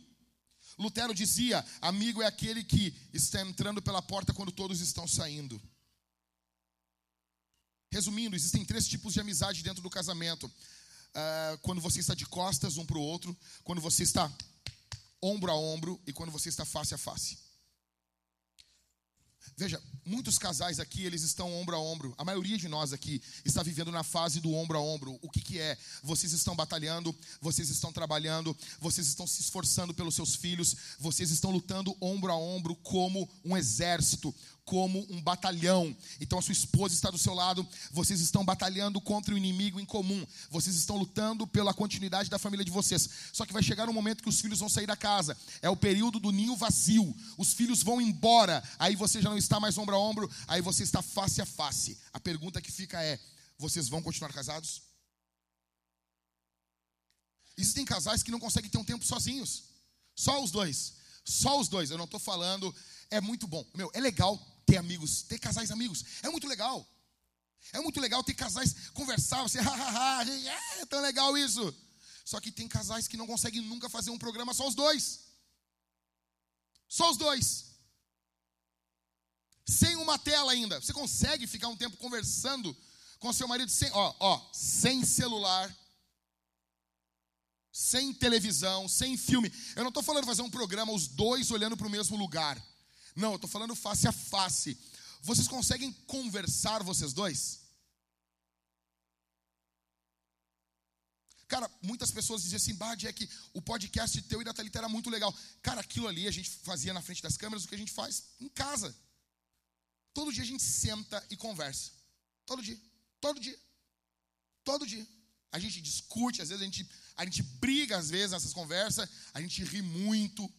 Lutero dizia: amigo é aquele que está entrando pela porta quando todos estão saindo. Resumindo, existem três tipos de amizade dentro do casamento: uh, quando você está de costas um para o outro, quando você está ombro a ombro e quando você está face a face. Veja, muitos casais aqui, eles estão ombro a ombro. A maioria de nós aqui está vivendo na fase do ombro a ombro. O que, que é? Vocês estão batalhando, vocês estão trabalhando, vocês estão se esforçando pelos seus filhos, vocês estão lutando ombro a ombro como um exército, como um batalhão. Então a sua esposa está do seu lado, vocês estão batalhando contra o inimigo em comum, vocês estão lutando pela continuidade da família de vocês. Só que vai chegar um momento que os filhos vão sair da casa, é o período do ninho vazio, os filhos vão embora, aí você já não está mais ombro a ombro, aí você está face a face. A pergunta que fica é: vocês vão continuar casados? Existem casais que não conseguem ter um tempo sozinhos, só os dois. Só os dois, eu não estou falando, é muito bom. Meu, é legal ter amigos, ter casais amigos. É muito legal. É muito legal ter casais conversar, você, (laughs) hahaha, é tão legal isso. Só que tem casais que não conseguem nunca fazer um programa só os dois. Só os dois. Sem uma tela ainda. Você consegue ficar um tempo conversando com seu marido sem, ó, ó, sem celular, sem televisão, sem filme. Eu não estou falando fazer um programa os dois olhando para o mesmo lugar. Não, eu estou falando face a face. Vocês conseguem conversar, vocês dois? Cara, muitas pessoas dizem assim, bah, Jack, o podcast teu e da Thalita era muito legal. Cara, aquilo ali a gente fazia na frente das câmeras, o que a gente faz em casa. Todo dia a gente senta e conversa. Todo dia. Todo dia. Todo dia. A gente discute, às vezes a gente, a gente briga, às vezes, nessas conversas, a gente ri muito.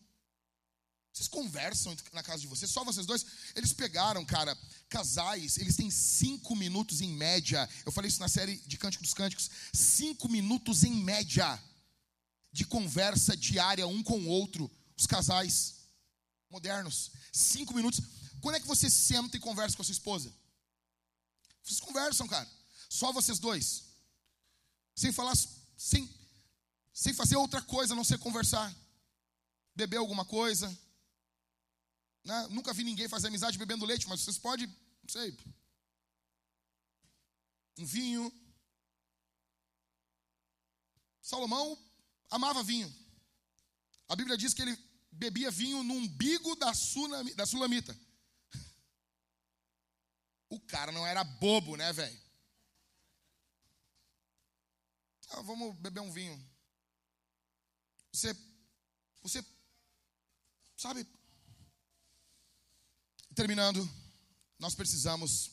Vocês conversam na casa de vocês, só vocês dois. Eles pegaram, cara, casais, eles têm cinco minutos em média. Eu falei isso na série de Cântico dos Cânticos. Cinco minutos em média de conversa diária um com o outro. Os casais modernos. Cinco minutos. Quando é que você senta e conversa com a sua esposa? Vocês conversam, cara. Só vocês dois. Sem falar, sem, sem fazer outra coisa, a não ser conversar. Beber alguma coisa. Né? Nunca vi ninguém fazer amizade bebendo leite, mas vocês podem, não sei. Um vinho. Salomão amava vinho. A Bíblia diz que ele bebia vinho no umbigo da, da sulamita. O cara não era bobo, né, velho? Ah, vamos beber um vinho. Você, você, sabe? Terminando, nós precisamos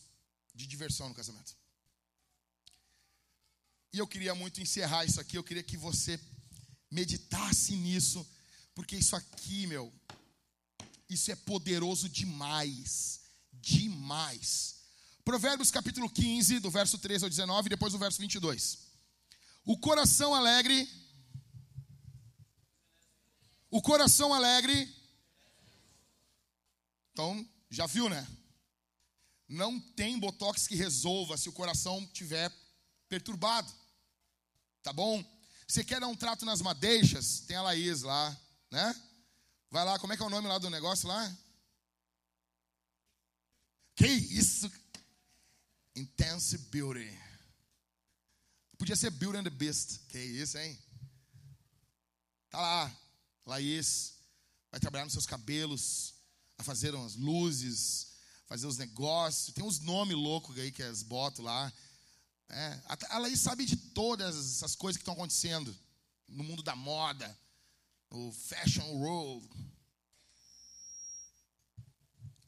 de diversão no casamento. E eu queria muito encerrar isso aqui. Eu queria que você meditasse nisso, porque isso aqui, meu, isso é poderoso demais, demais. Provérbios capítulo 15, do verso 13 ao 19, e depois o verso 22. O coração alegre. O coração alegre. Então, já viu, né? Não tem botox que resolva se o coração tiver perturbado. Tá bom? Você quer dar um trato nas madeixas? Tem a Laís lá, né? Vai lá, como é que é o nome lá do negócio lá? Que isso? Intense Beauty. Podia ser Beauty and the Beast. Que isso, hein? Tá lá, Laís. Vai trabalhar nos seus cabelos, a fazer umas luzes, fazer os negócios. Tem uns nomes loucos aí que elas botam lá. É, a Laís sabe de todas essas coisas que estão acontecendo no mundo da moda, no fashion world.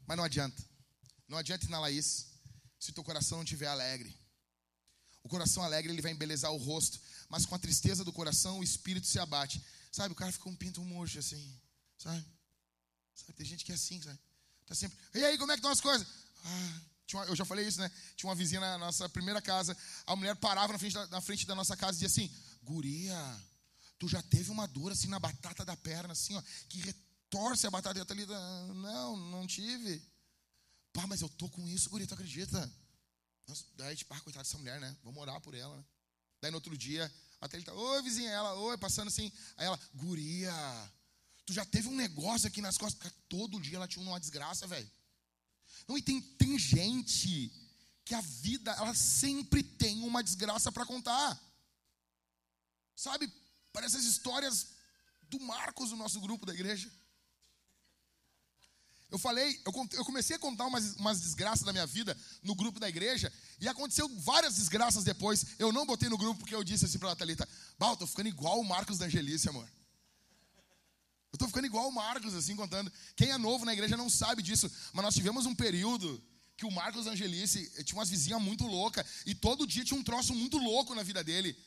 Mas não adianta. Não adianta ir na Laís se teu coração não estiver alegre. O coração alegre, ele vai embelezar o rosto, mas com a tristeza do coração, o espírito se abate. Sabe, o cara fica um pinto murcho assim, sabe? Sabe? Tem gente que é assim, sabe? Tá sempre, e aí, como é que estão as coisas? Ah, uma, eu já falei isso, né? Tinha uma vizinha na nossa primeira casa, a mulher parava na frente da, na frente da nossa casa e dizia assim, guria, tu já teve uma dor assim na batata da perna, assim, ó, que retorce a batata dentro ali. Não, não tive. Pá, mas eu tô com isso, guria, tu acredita? Nossa, daí, tipo, ah, coitada dessa mulher, né? Vamos orar por ela, né? Daí no outro dia, até ele tá, oi, vizinha, ela, oi, passando assim. Aí ela, guria, tu já teve um negócio aqui nas costas. Cara, todo dia ela tinha uma desgraça, velho. Não, e tem, tem gente que a vida, ela sempre tem uma desgraça para contar. Sabe, parece as histórias do Marcos do nosso grupo da igreja. Eu falei, eu, comecei a contar umas, umas desgraças da minha vida no grupo da igreja, e aconteceu várias desgraças depois. Eu não botei no grupo porque eu disse assim pra Thalita: Bal, tô ficando igual o Marcos da Angelice, amor. Eu tô ficando igual o Marcos, assim, contando. Quem é novo na igreja não sabe disso, mas nós tivemos um período que o Marcos Angelice eh, tinha umas vizinhas muito loucas, e todo dia tinha um troço muito louco na vida dele.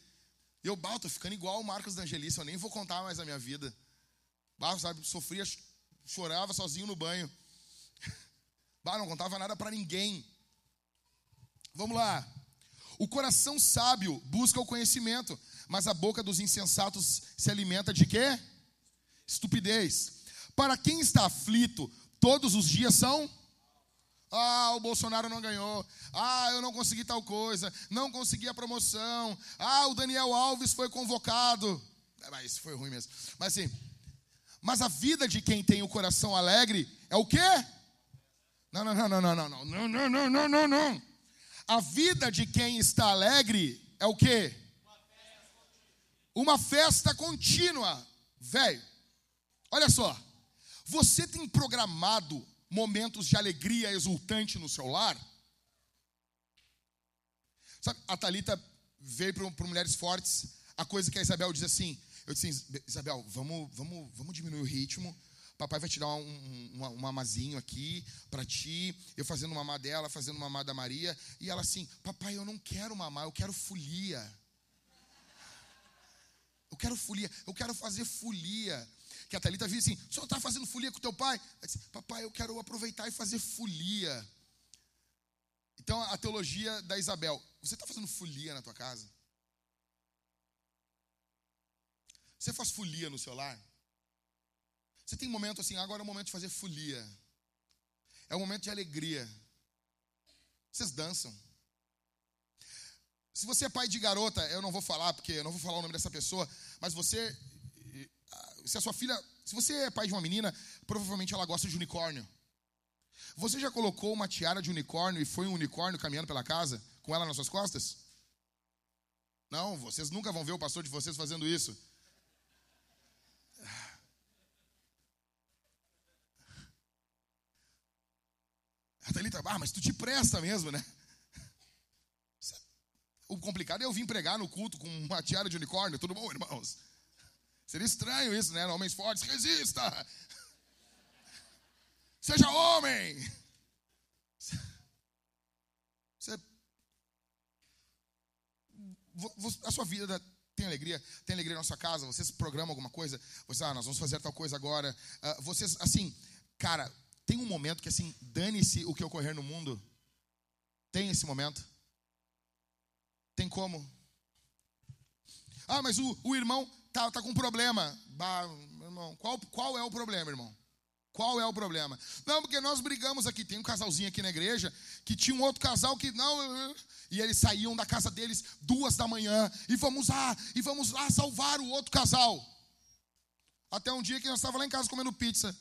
E eu, Bal, tô ficando igual o Marcos Angelice, eu nem vou contar mais a minha vida. Bal, sabe, sofria chorava sozinho no banho. (laughs) Bah, não contava nada para ninguém. Vamos lá. O coração sábio busca o conhecimento, mas a boca dos insensatos se alimenta de quê? Estupidez. Para quem está aflito, todos os dias são ah, o Bolsonaro não ganhou. Ah, eu não consegui tal coisa. Não consegui a promoção. Ah, o Daniel Alves foi convocado. É, mas foi ruim mesmo. Mas assim, mas a vida de quem tem o coração alegre é o quê? Não, não, não, não, não, não, não, não, não, não, não, não, não. A vida de quem está alegre é o quê? Uma festa contínua. Velho, olha só. Você tem programado momentos de alegria exultante no seu lar? Sabe, a Thalita veio para Mulheres Fortes, a coisa que a Isabel diz assim, eu disse assim, Isabel, vamos, vamos, vamos diminuir o ritmo. Papai vai te dar um, um, um mamazinho aqui para ti. Eu fazendo mamar dela, fazendo mamar da Maria. E ela assim, papai, eu não quero mamar, eu quero folia. Eu quero folia, eu quero fazer folia. Que a Thalita viu assim, o senhor está fazendo folia com teu pai? Disse, papai, eu quero aproveitar e fazer folia. Então a teologia da Isabel, você está fazendo folia na tua casa? Você faz folia no seu lar? Você tem momento assim, agora é o momento de fazer folia. É o momento de alegria. Vocês dançam. Se você é pai de garota, eu não vou falar, porque eu não vou falar o nome dessa pessoa, mas você. Se a sua filha. Se você é pai de uma menina, provavelmente ela gosta de unicórnio. Você já colocou uma tiara de unicórnio e foi um unicórnio caminhando pela casa com ela nas suas costas? Não, vocês nunca vão ver o pastor de vocês fazendo isso. (sighs) A ah, mas tu te presta mesmo, né? (laughs) O complicado é eu vir pregar no culto com uma tiara de unicórnio. Tudo bom, irmãos? Seria estranho isso, né? Homens fortes, resista! (laughs) Seja homem! (laughs) Você, a sua vida tem alegria? Tem alegria na sua casa? Vocês programam alguma coisa? Vocês, ah, nós vamos fazer tal coisa agora. Uh, vocês, assim, cara, tem um momento que, assim, dane-se o que ocorrer no mundo. Tem esse momento? Tem como? Ah, mas o, o irmão tá, tá com um problema. Bah, irmão, qual, qual é o problema, irmão? Qual é o problema? Não, porque nós brigamos aqui. Tem um casalzinho aqui na igreja que tinha um outro casal que não. E eles saíam da casa deles duas da manhã e vamos lá, e vamos lá salvar o outro casal. Até um dia que nós estávamos lá em casa comendo pizza.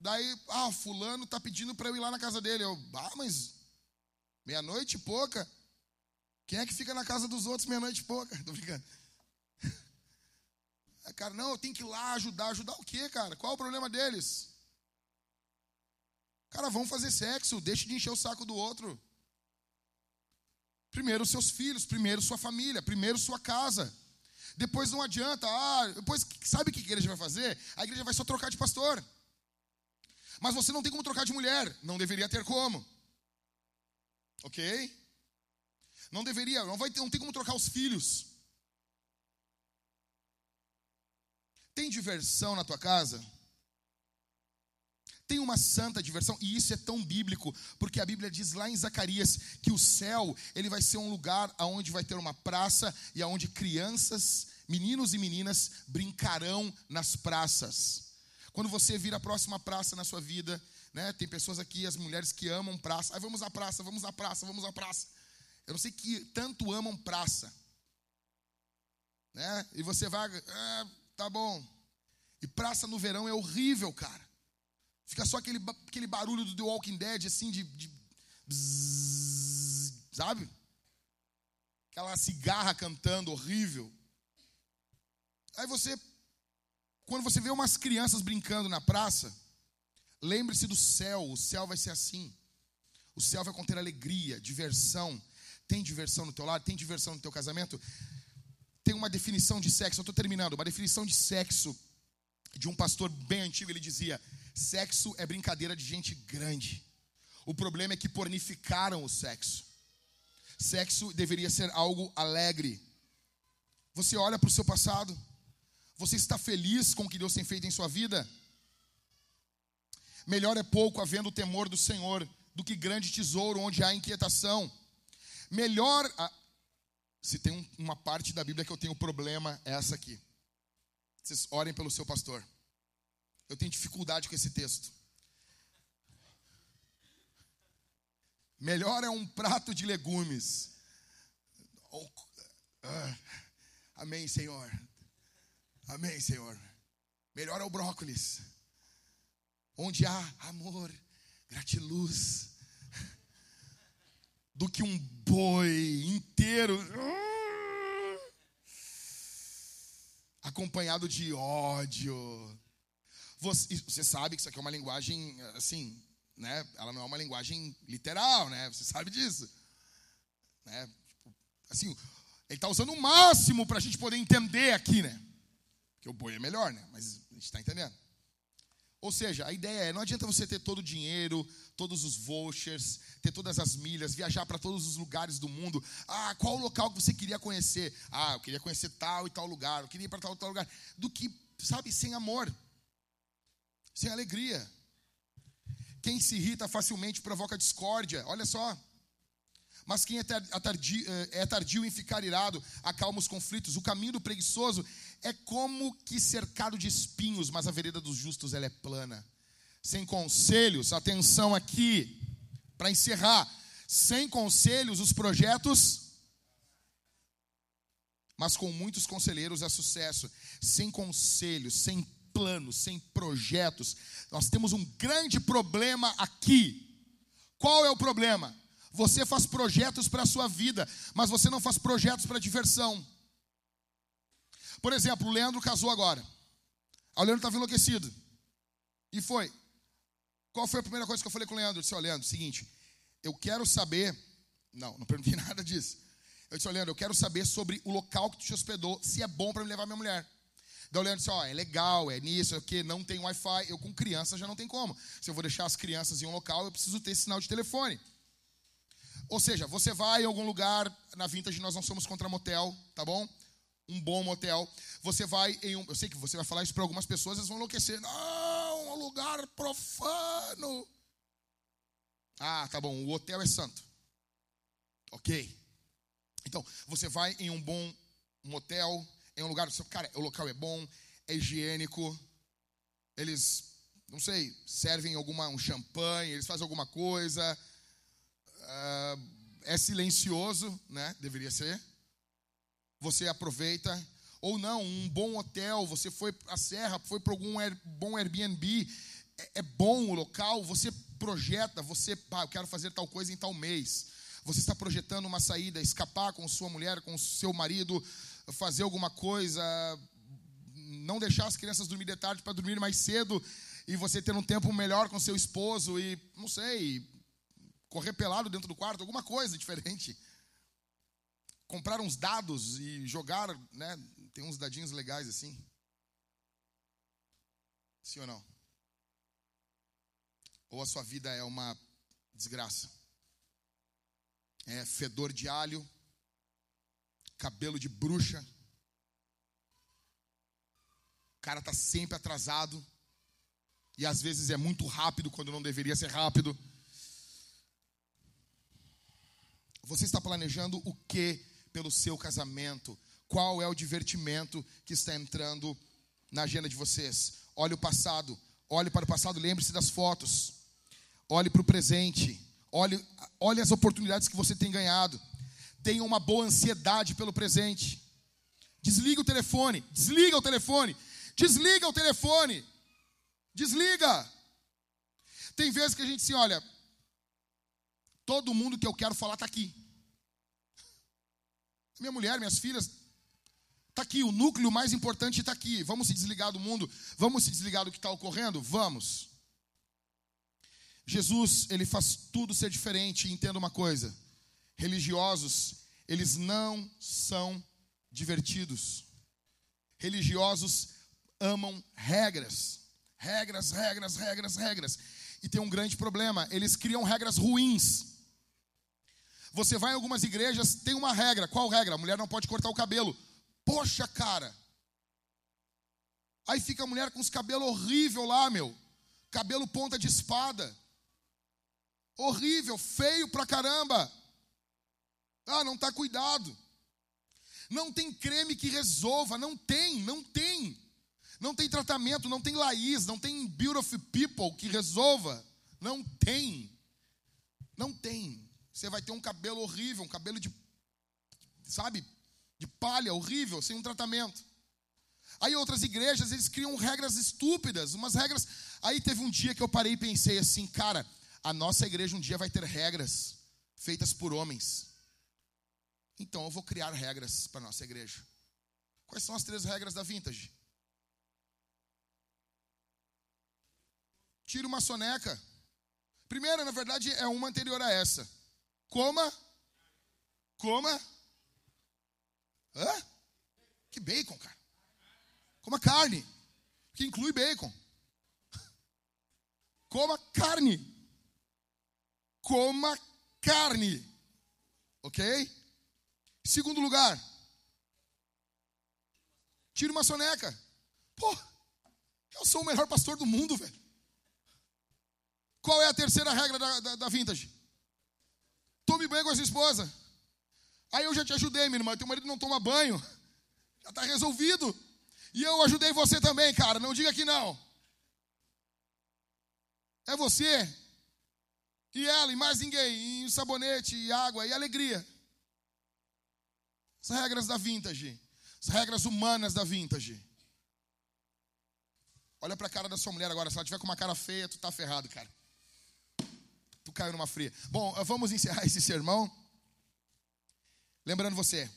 Daí, ah, fulano tá pedindo para eu ir lá na casa dele. Eu, ah, mas meia-noite pouca. Quem é que fica na casa dos outros meia-noite pouca? (laughs) Tô brincando. Cara, não, eu tenho que ir lá ajudar. Ajudar o quê, cara? Qual é o problema deles? Cara, vão fazer sexo, deixe de encher o saco do outro. Primeiro seus filhos, primeiro sua família, primeiro sua casa. Depois não adianta, ah, depois sabe o que a igreja vai fazer? A igreja vai só trocar de pastor. Mas você não tem como trocar de mulher, não deveria ter como. OK? Não deveria, não vai ter, não tem como trocar os filhos. Tem diversão na tua casa? Tem uma santa diversão, e isso é tão bíblico, porque a Bíblia diz lá em Zacarias que o céu, ele vai ser um lugar onde vai ter uma praça e aonde crianças, meninos e meninas brincarão nas praças. Quando você vir a próxima praça na sua vida, né, tem pessoas aqui, as mulheres que amam praça. Vamos à praça, vamos à praça, vamos à praça. Eu não sei que tanto amam praça. Né? E você vai, ah, tá bom. E praça no verão é horrível, cara. Fica só aquele, aquele barulho do The Walking Dead, assim, de. de bzzz, sabe? Aquela cigarra cantando horrível. Aí você, quando você vê umas crianças brincando na praça, lembre-se do céu. O céu vai ser assim. O céu vai conter alegria, diversão. Tem diversão no teu lado? Tem diversão no teu casamento? Tem uma definição de sexo, eu estou terminando. Uma definição de sexo de um pastor bem antigo, ele dizia: sexo é brincadeira de gente grande. O problema é que pornificaram o sexo. Sexo deveria ser algo alegre. Você olha para o seu passado, você está feliz com o que Deus tem feito em sua vida? Melhor é pouco havendo o temor do Senhor do que grande tesouro onde há inquietação. Melhor. Se tem um, uma parte da Bíblia que eu tenho problema, é essa aqui. Vocês orem pelo seu pastor. Eu tenho dificuldade com esse texto. Melhor é um prato de legumes. Ah, amém, Senhor. Amém, Senhor. Melhor é o brócolis. Onde há amor, gratiluz, do que um boi inteiro. acompanhado de ódio. Você, você, sabe que isso aqui é uma linguagem, assim, né? Ela não é uma linguagem literal, né? Você sabe disso. Né? Tipo, assim, ele está usando o máximo para a gente poder entender aqui, né? Porque o boi é melhor, né? Mas a gente está entendendo. Ou seja, a ideia é: não adianta você ter todo o dinheiro, todos os vouchers, ter todas as milhas, viajar para todos os lugares do mundo. Ah, qual o local que você queria conhecer? Ah, eu queria conhecer tal e tal lugar, eu queria ir para tal e tal lugar. Do que, sabe, sem amor, sem alegria. Quem se irrita facilmente provoca discórdia. Olha só. Mas quem é tardio, é tardio em ficar irado acalma os conflitos. O caminho do preguiçoso é como que cercado de espinhos, mas a vereda dos justos ela é plana. Sem conselhos, atenção aqui, para encerrar. Sem conselhos, os projetos mas com muitos conselheiros é sucesso. Sem conselhos, sem planos, sem projetos. Nós temos um grande problema aqui. Qual é o problema? Você faz projetos para a sua vida, mas você não faz projetos para diversão. Por exemplo, o Leandro casou agora. O Leandro estava enlouquecido. E foi. Qual foi a primeira coisa que eu falei com o Leandro? Eu disse, ó, Leandro, seguinte, eu quero saber. Não, não perguntei (laughs) nada disso. Eu disse, Leandro, eu quero saber sobre o local que tu te hospedou, se é bom para me levar minha mulher. Daí o Leandro disse, ó, é legal, é nisso, é o que, não tem Wi-Fi. Eu com criança já não tem como. Se eu vou deixar as crianças em um local, eu preciso ter sinal de telefone. Ou seja, você vai em algum lugar, na Vintage nós não somos contra motel, tá bom? Um bom motel. Você vai em um. Eu sei que você vai falar isso para algumas pessoas, elas vão enlouquecer. Um lugar profano. Ah, tá bom, o hotel é santo. Ok. Então, você vai em um bom motel, em um lugar, cara, o local é bom, é higiênico, eles, não sei, servem alguma, um champanhe, eles fazem alguma coisa, uh, é silencioso, né? Deveria ser. Você aproveita. Ou não, um bom hotel, você foi à serra, foi para algum air, bom Airbnb, é, é, bom o local, você projeta, você, pá, eu quero fazer tal coisa em tal mês. Você está projetando uma saída, escapar com sua mulher, com seu marido, fazer alguma coisa, não deixar as crianças dormir de tarde para dormir mais cedo e você ter um tempo melhor com seu esposo e, não sei, correr pelado dentro do quarto, alguma coisa diferente. Comprar uns dados e jogar, né? Tem uns dadinhos legais assim. Sim ou não? Ou a sua vida é uma desgraça? é, fedor de alho, cabelo de bruxa. O cara está sempre atrasado. E às vezes é muito rápido quando não deveria ser rápido. Você está planejando o que pelo seu casamento? Qual é o divertimento que está entrando na agenda de vocês? Olhe o passado, olhe para o passado, lembre-se das fotos. Olhe para o presente. Olhe, olhe as oportunidades que você tem ganhado. Tenha uma boa ansiedade pelo presente. Desliga o telefone. Desliga o telefone. Desliga o telefone. Desliga. Tem vezes que a gente se assim, olha, todo mundo que eu quero falar está aqui. Minha mulher, minhas filhas, está aqui. O núcleo mais importante está aqui. Vamos se desligar do mundo? Vamos se desligar do que está ocorrendo? Vamos. Jesus, ele faz tudo ser diferente. Entenda uma coisa: religiosos, eles não são divertidos. Religiosos amam regras. Regras, regras, regras, regras. E tem um grande problema: eles criam regras ruins. Você vai em algumas igrejas, tem uma regra. Qual regra? A mulher não pode cortar o cabelo. Poxa, cara. Aí fica a mulher com os cabelos horrível lá, meu. Cabelo ponta de espada horrível, feio pra caramba. Ah, não está cuidado. Não tem creme que resolva, não tem, não tem. Não tem tratamento, não tem Laís, não tem Beautiful People que resolva. Não tem. Não tem. Você vai ter um cabelo horrível, um cabelo de, sabe, de palha horrível, sem um tratamento. Aí outras igrejas, eles criam regras estúpidas, umas regras. Aí teve um dia que eu parei e pensei assim, cara, a nossa igreja um dia vai ter regras feitas por homens. Então eu vou criar regras para nossa igreja. Quais são as três regras da vintage? Tira uma soneca. Primeira, na verdade, é uma anterior a essa. Coma. Coma. Hã? Que bacon, cara. Coma carne. Que inclui bacon. (laughs) Coma carne coma carne. Ok? Segundo lugar, tira uma soneca. Pô, eu sou o melhor pastor do mundo, velho. Qual é a terceira regra da, da, da vintage? Tome banho com a sua esposa. Aí eu já te ajudei, minha irmã. Teu marido não toma banho. (laughs) Já está resolvido. E eu ajudei você também, cara. Não diga que não. É você e ela e mais ninguém. E sabonete, e água, e alegria. As regras da vintage. As regras humanas da vintage. Olha para a cara da sua mulher agora. Se ela tiver com uma cara feia, tu tá ferrado, cara. Tu caiu numa fria. Bom, vamos encerrar (laughs) esse sermão. Lembrando você,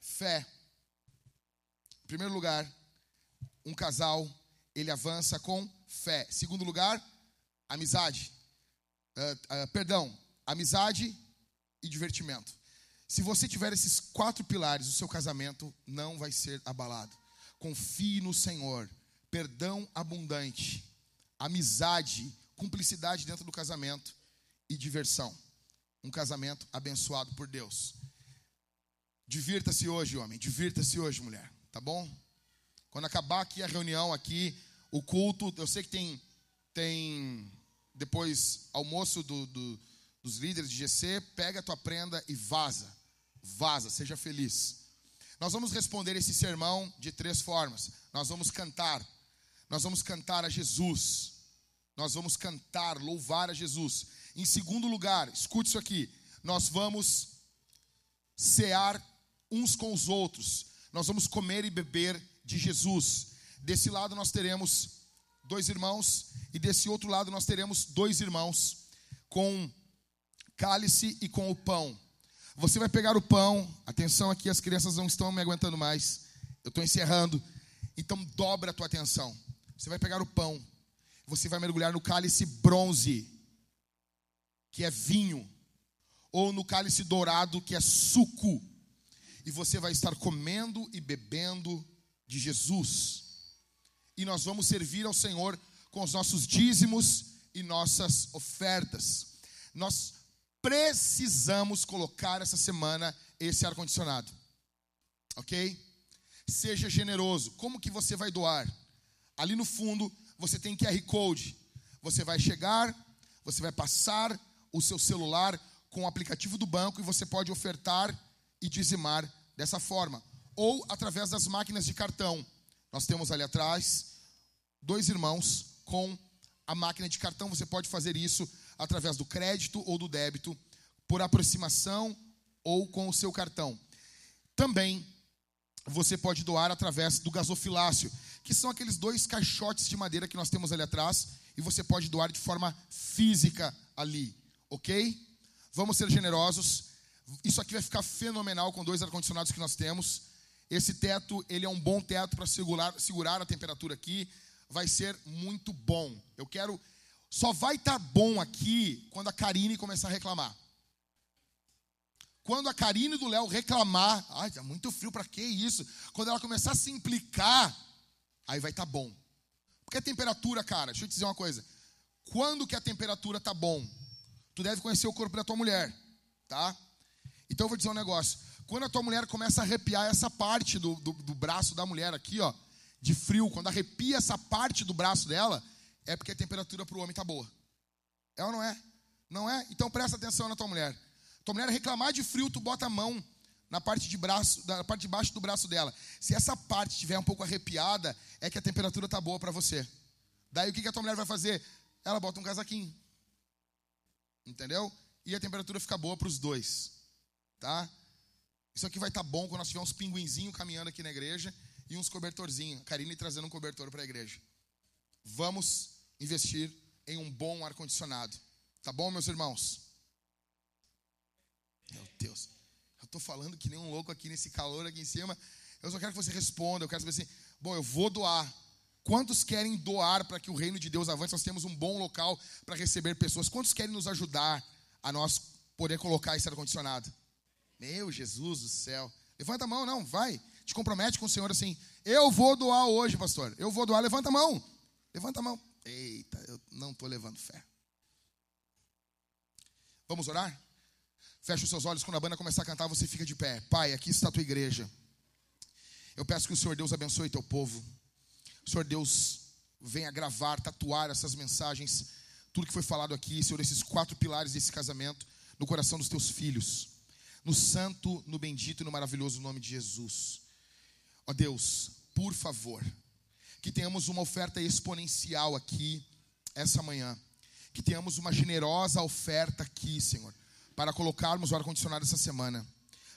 fé. Em primeiro lugar, um casal, ele avança com fé. Segundo lugar, amizade. Uh, uh, perdão, amizade e divertimento. Se você tiver esses quatro pilares, o seu casamento não vai ser abalado. Confie no Senhor. Perdão abundante, amizade, cumplicidade dentro do casamento e diversão. Um casamento abençoado por Deus. Divirta-se hoje, homem. Divirta-se hoje, mulher. Tá bom? Quando acabar aqui a reunião aqui, o culto, eu sei que tem tem depois almoço do, do, dos líderes de GC, pega a tua prenda e vaza. Vaza, seja feliz. Nós vamos responder esse sermão de três formas. Nós vamos cantar. Nós vamos cantar a Jesus. Nós vamos cantar, louvar a Jesus. Em segundo lugar, escute isso aqui. Nós vamos cear uns com os outros. Nós vamos comer e beber de Jesus. Desse lado nós teremos dois irmãos e desse outro lado nós teremos dois irmãos com cálice e com o pão. Você vai pegar o pão. Atenção aqui, as crianças não estão me aguentando mais. Eu estou encerrando. Então dobra a tua atenção. Você vai pegar o pão. Você vai mergulhar no cálice bronze, que é vinho, ou no cálice dourado, que é suco e você vai estar comendo e bebendo de Jesus. E nós vamos servir ao Senhor com os nossos dízimos e nossas ofertas. Nós precisamos colocar essa semana esse ar condicionado. OK? Seja generoso. Como que você vai doar? Ali no fundo, você tem QR Code. Você vai chegar, você vai passar o seu celular com o aplicativo do banco e você pode ofertar e dizimar dessa forma, ou através das máquinas de cartão. Nós temos ali atrás dois irmãos com a máquina de cartão. Você pode fazer isso através do crédito ou do débito, por aproximação ou com o seu cartão. Também você pode doar através do gasofilácio, que são aqueles dois caixotes de madeira que nós temos ali atrás, e você pode doar de forma física ali, ok? Vamos ser generosos. Isso aqui vai ficar fenomenal com dois ar-condicionados que nós temos. Esse teto, ele é um bom teto para segurar, segurar a temperatura aqui. Vai ser muito bom. Eu quero. Só vai estar tá bom aqui quando a Karine começar a reclamar. Quando a Karine do Léo reclamar, ai, tá muito frio, para que isso? Quando ela começar a se implicar, aí vai estar tá bom. Porque a temperatura, cara, deixa eu te dizer uma coisa. Quando que a temperatura tá bom? Tu deve conhecer o corpo da tua mulher, tá? Então eu vou dizer um negócio. Quando a tua mulher começa a arrepiar essa parte do, do, do braço da mulher aqui, ó, de frio, quando arrepia essa parte do braço dela, é porque a temperatura para o homem está boa. É ou não é? Não é? Então presta atenção na tua mulher. Tua mulher reclamar de frio, tu bota a mão na parte de braço, na parte de baixo do braço dela. Se essa parte estiver um pouco arrepiada, é que a temperatura está boa para você. Daí o que, que a tua mulher vai fazer? Ela bota um casaquinho. Entendeu? E a temperatura fica boa para os dois tá? Isso aqui vai estar tá bom quando nós tiver uns pinguinzinhos caminhando aqui na igreja e uns cobertorzinhos. Karine trazendo um cobertor para a igreja. Vamos investir em um bom ar-condicionado. Tá bom, meus irmãos? Meu Deus. Eu estou falando que nem um louco aqui nesse calor aqui em cima. Eu só quero que você responda. Eu quero saber assim: bom, eu vou doar. Quantos querem doar para que o reino de Deus avance? Nós temos um bom local para receber pessoas. Quantos querem nos ajudar a nós poder colocar esse ar-condicionado? Meu Jesus do céu. Levanta a mão, não, vai. Te compromete com o Senhor assim. Eu vou doar hoje, pastor. Eu vou doar. Levanta a mão. Levanta a mão. Eita, eu não estou levando fé. Vamos orar? Feche os seus olhos. Quando a banda começar a cantar, você fica de pé. Pai, aqui está a tua igreja. Eu peço que o Senhor Deus abençoe teu povo. O Senhor Deus venha gravar, tatuar essas mensagens. Tudo que foi falado aqui, Senhor, esses quatro pilares desse casamento no coração dos teus filhos, no santo, no bendito e no maravilhoso nome de Jesus. Ó Deus, por favor, que tenhamos uma oferta exponencial aqui essa manhã, que tenhamos uma generosa oferta aqui, Senhor, para colocarmos o ar-condicionado essa semana,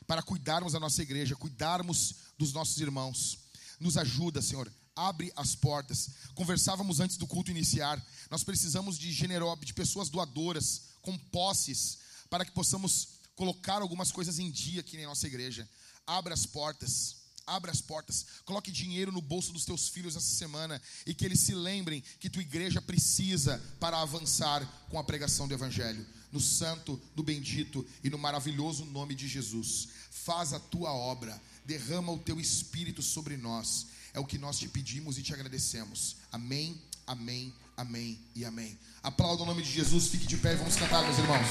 para cuidarmos da nossa igreja, cuidarmos dos nossos irmãos. Nos ajuda, Senhor, abre as portas. Conversávamos antes do culto iniciar. Nós precisamos de genero, de pessoas doadoras, com posses, para que possamos colocar algumas coisas em dia aqui na nossa igreja. Abra as portas. Abra as portas, coloque dinheiro no bolso dos teus filhos essa semana e que eles se lembrem que tua igreja precisa para avançar com a pregação do Evangelho. No santo, no bendito e no maravilhoso nome de Jesus. Faz a tua obra, derrama o teu espírito sobre nós. É o que nós te pedimos e te agradecemos. Amém, amém, amém e amém. Aplauda o nome de Jesus, fique de pé e vamos cantar, meus irmãos.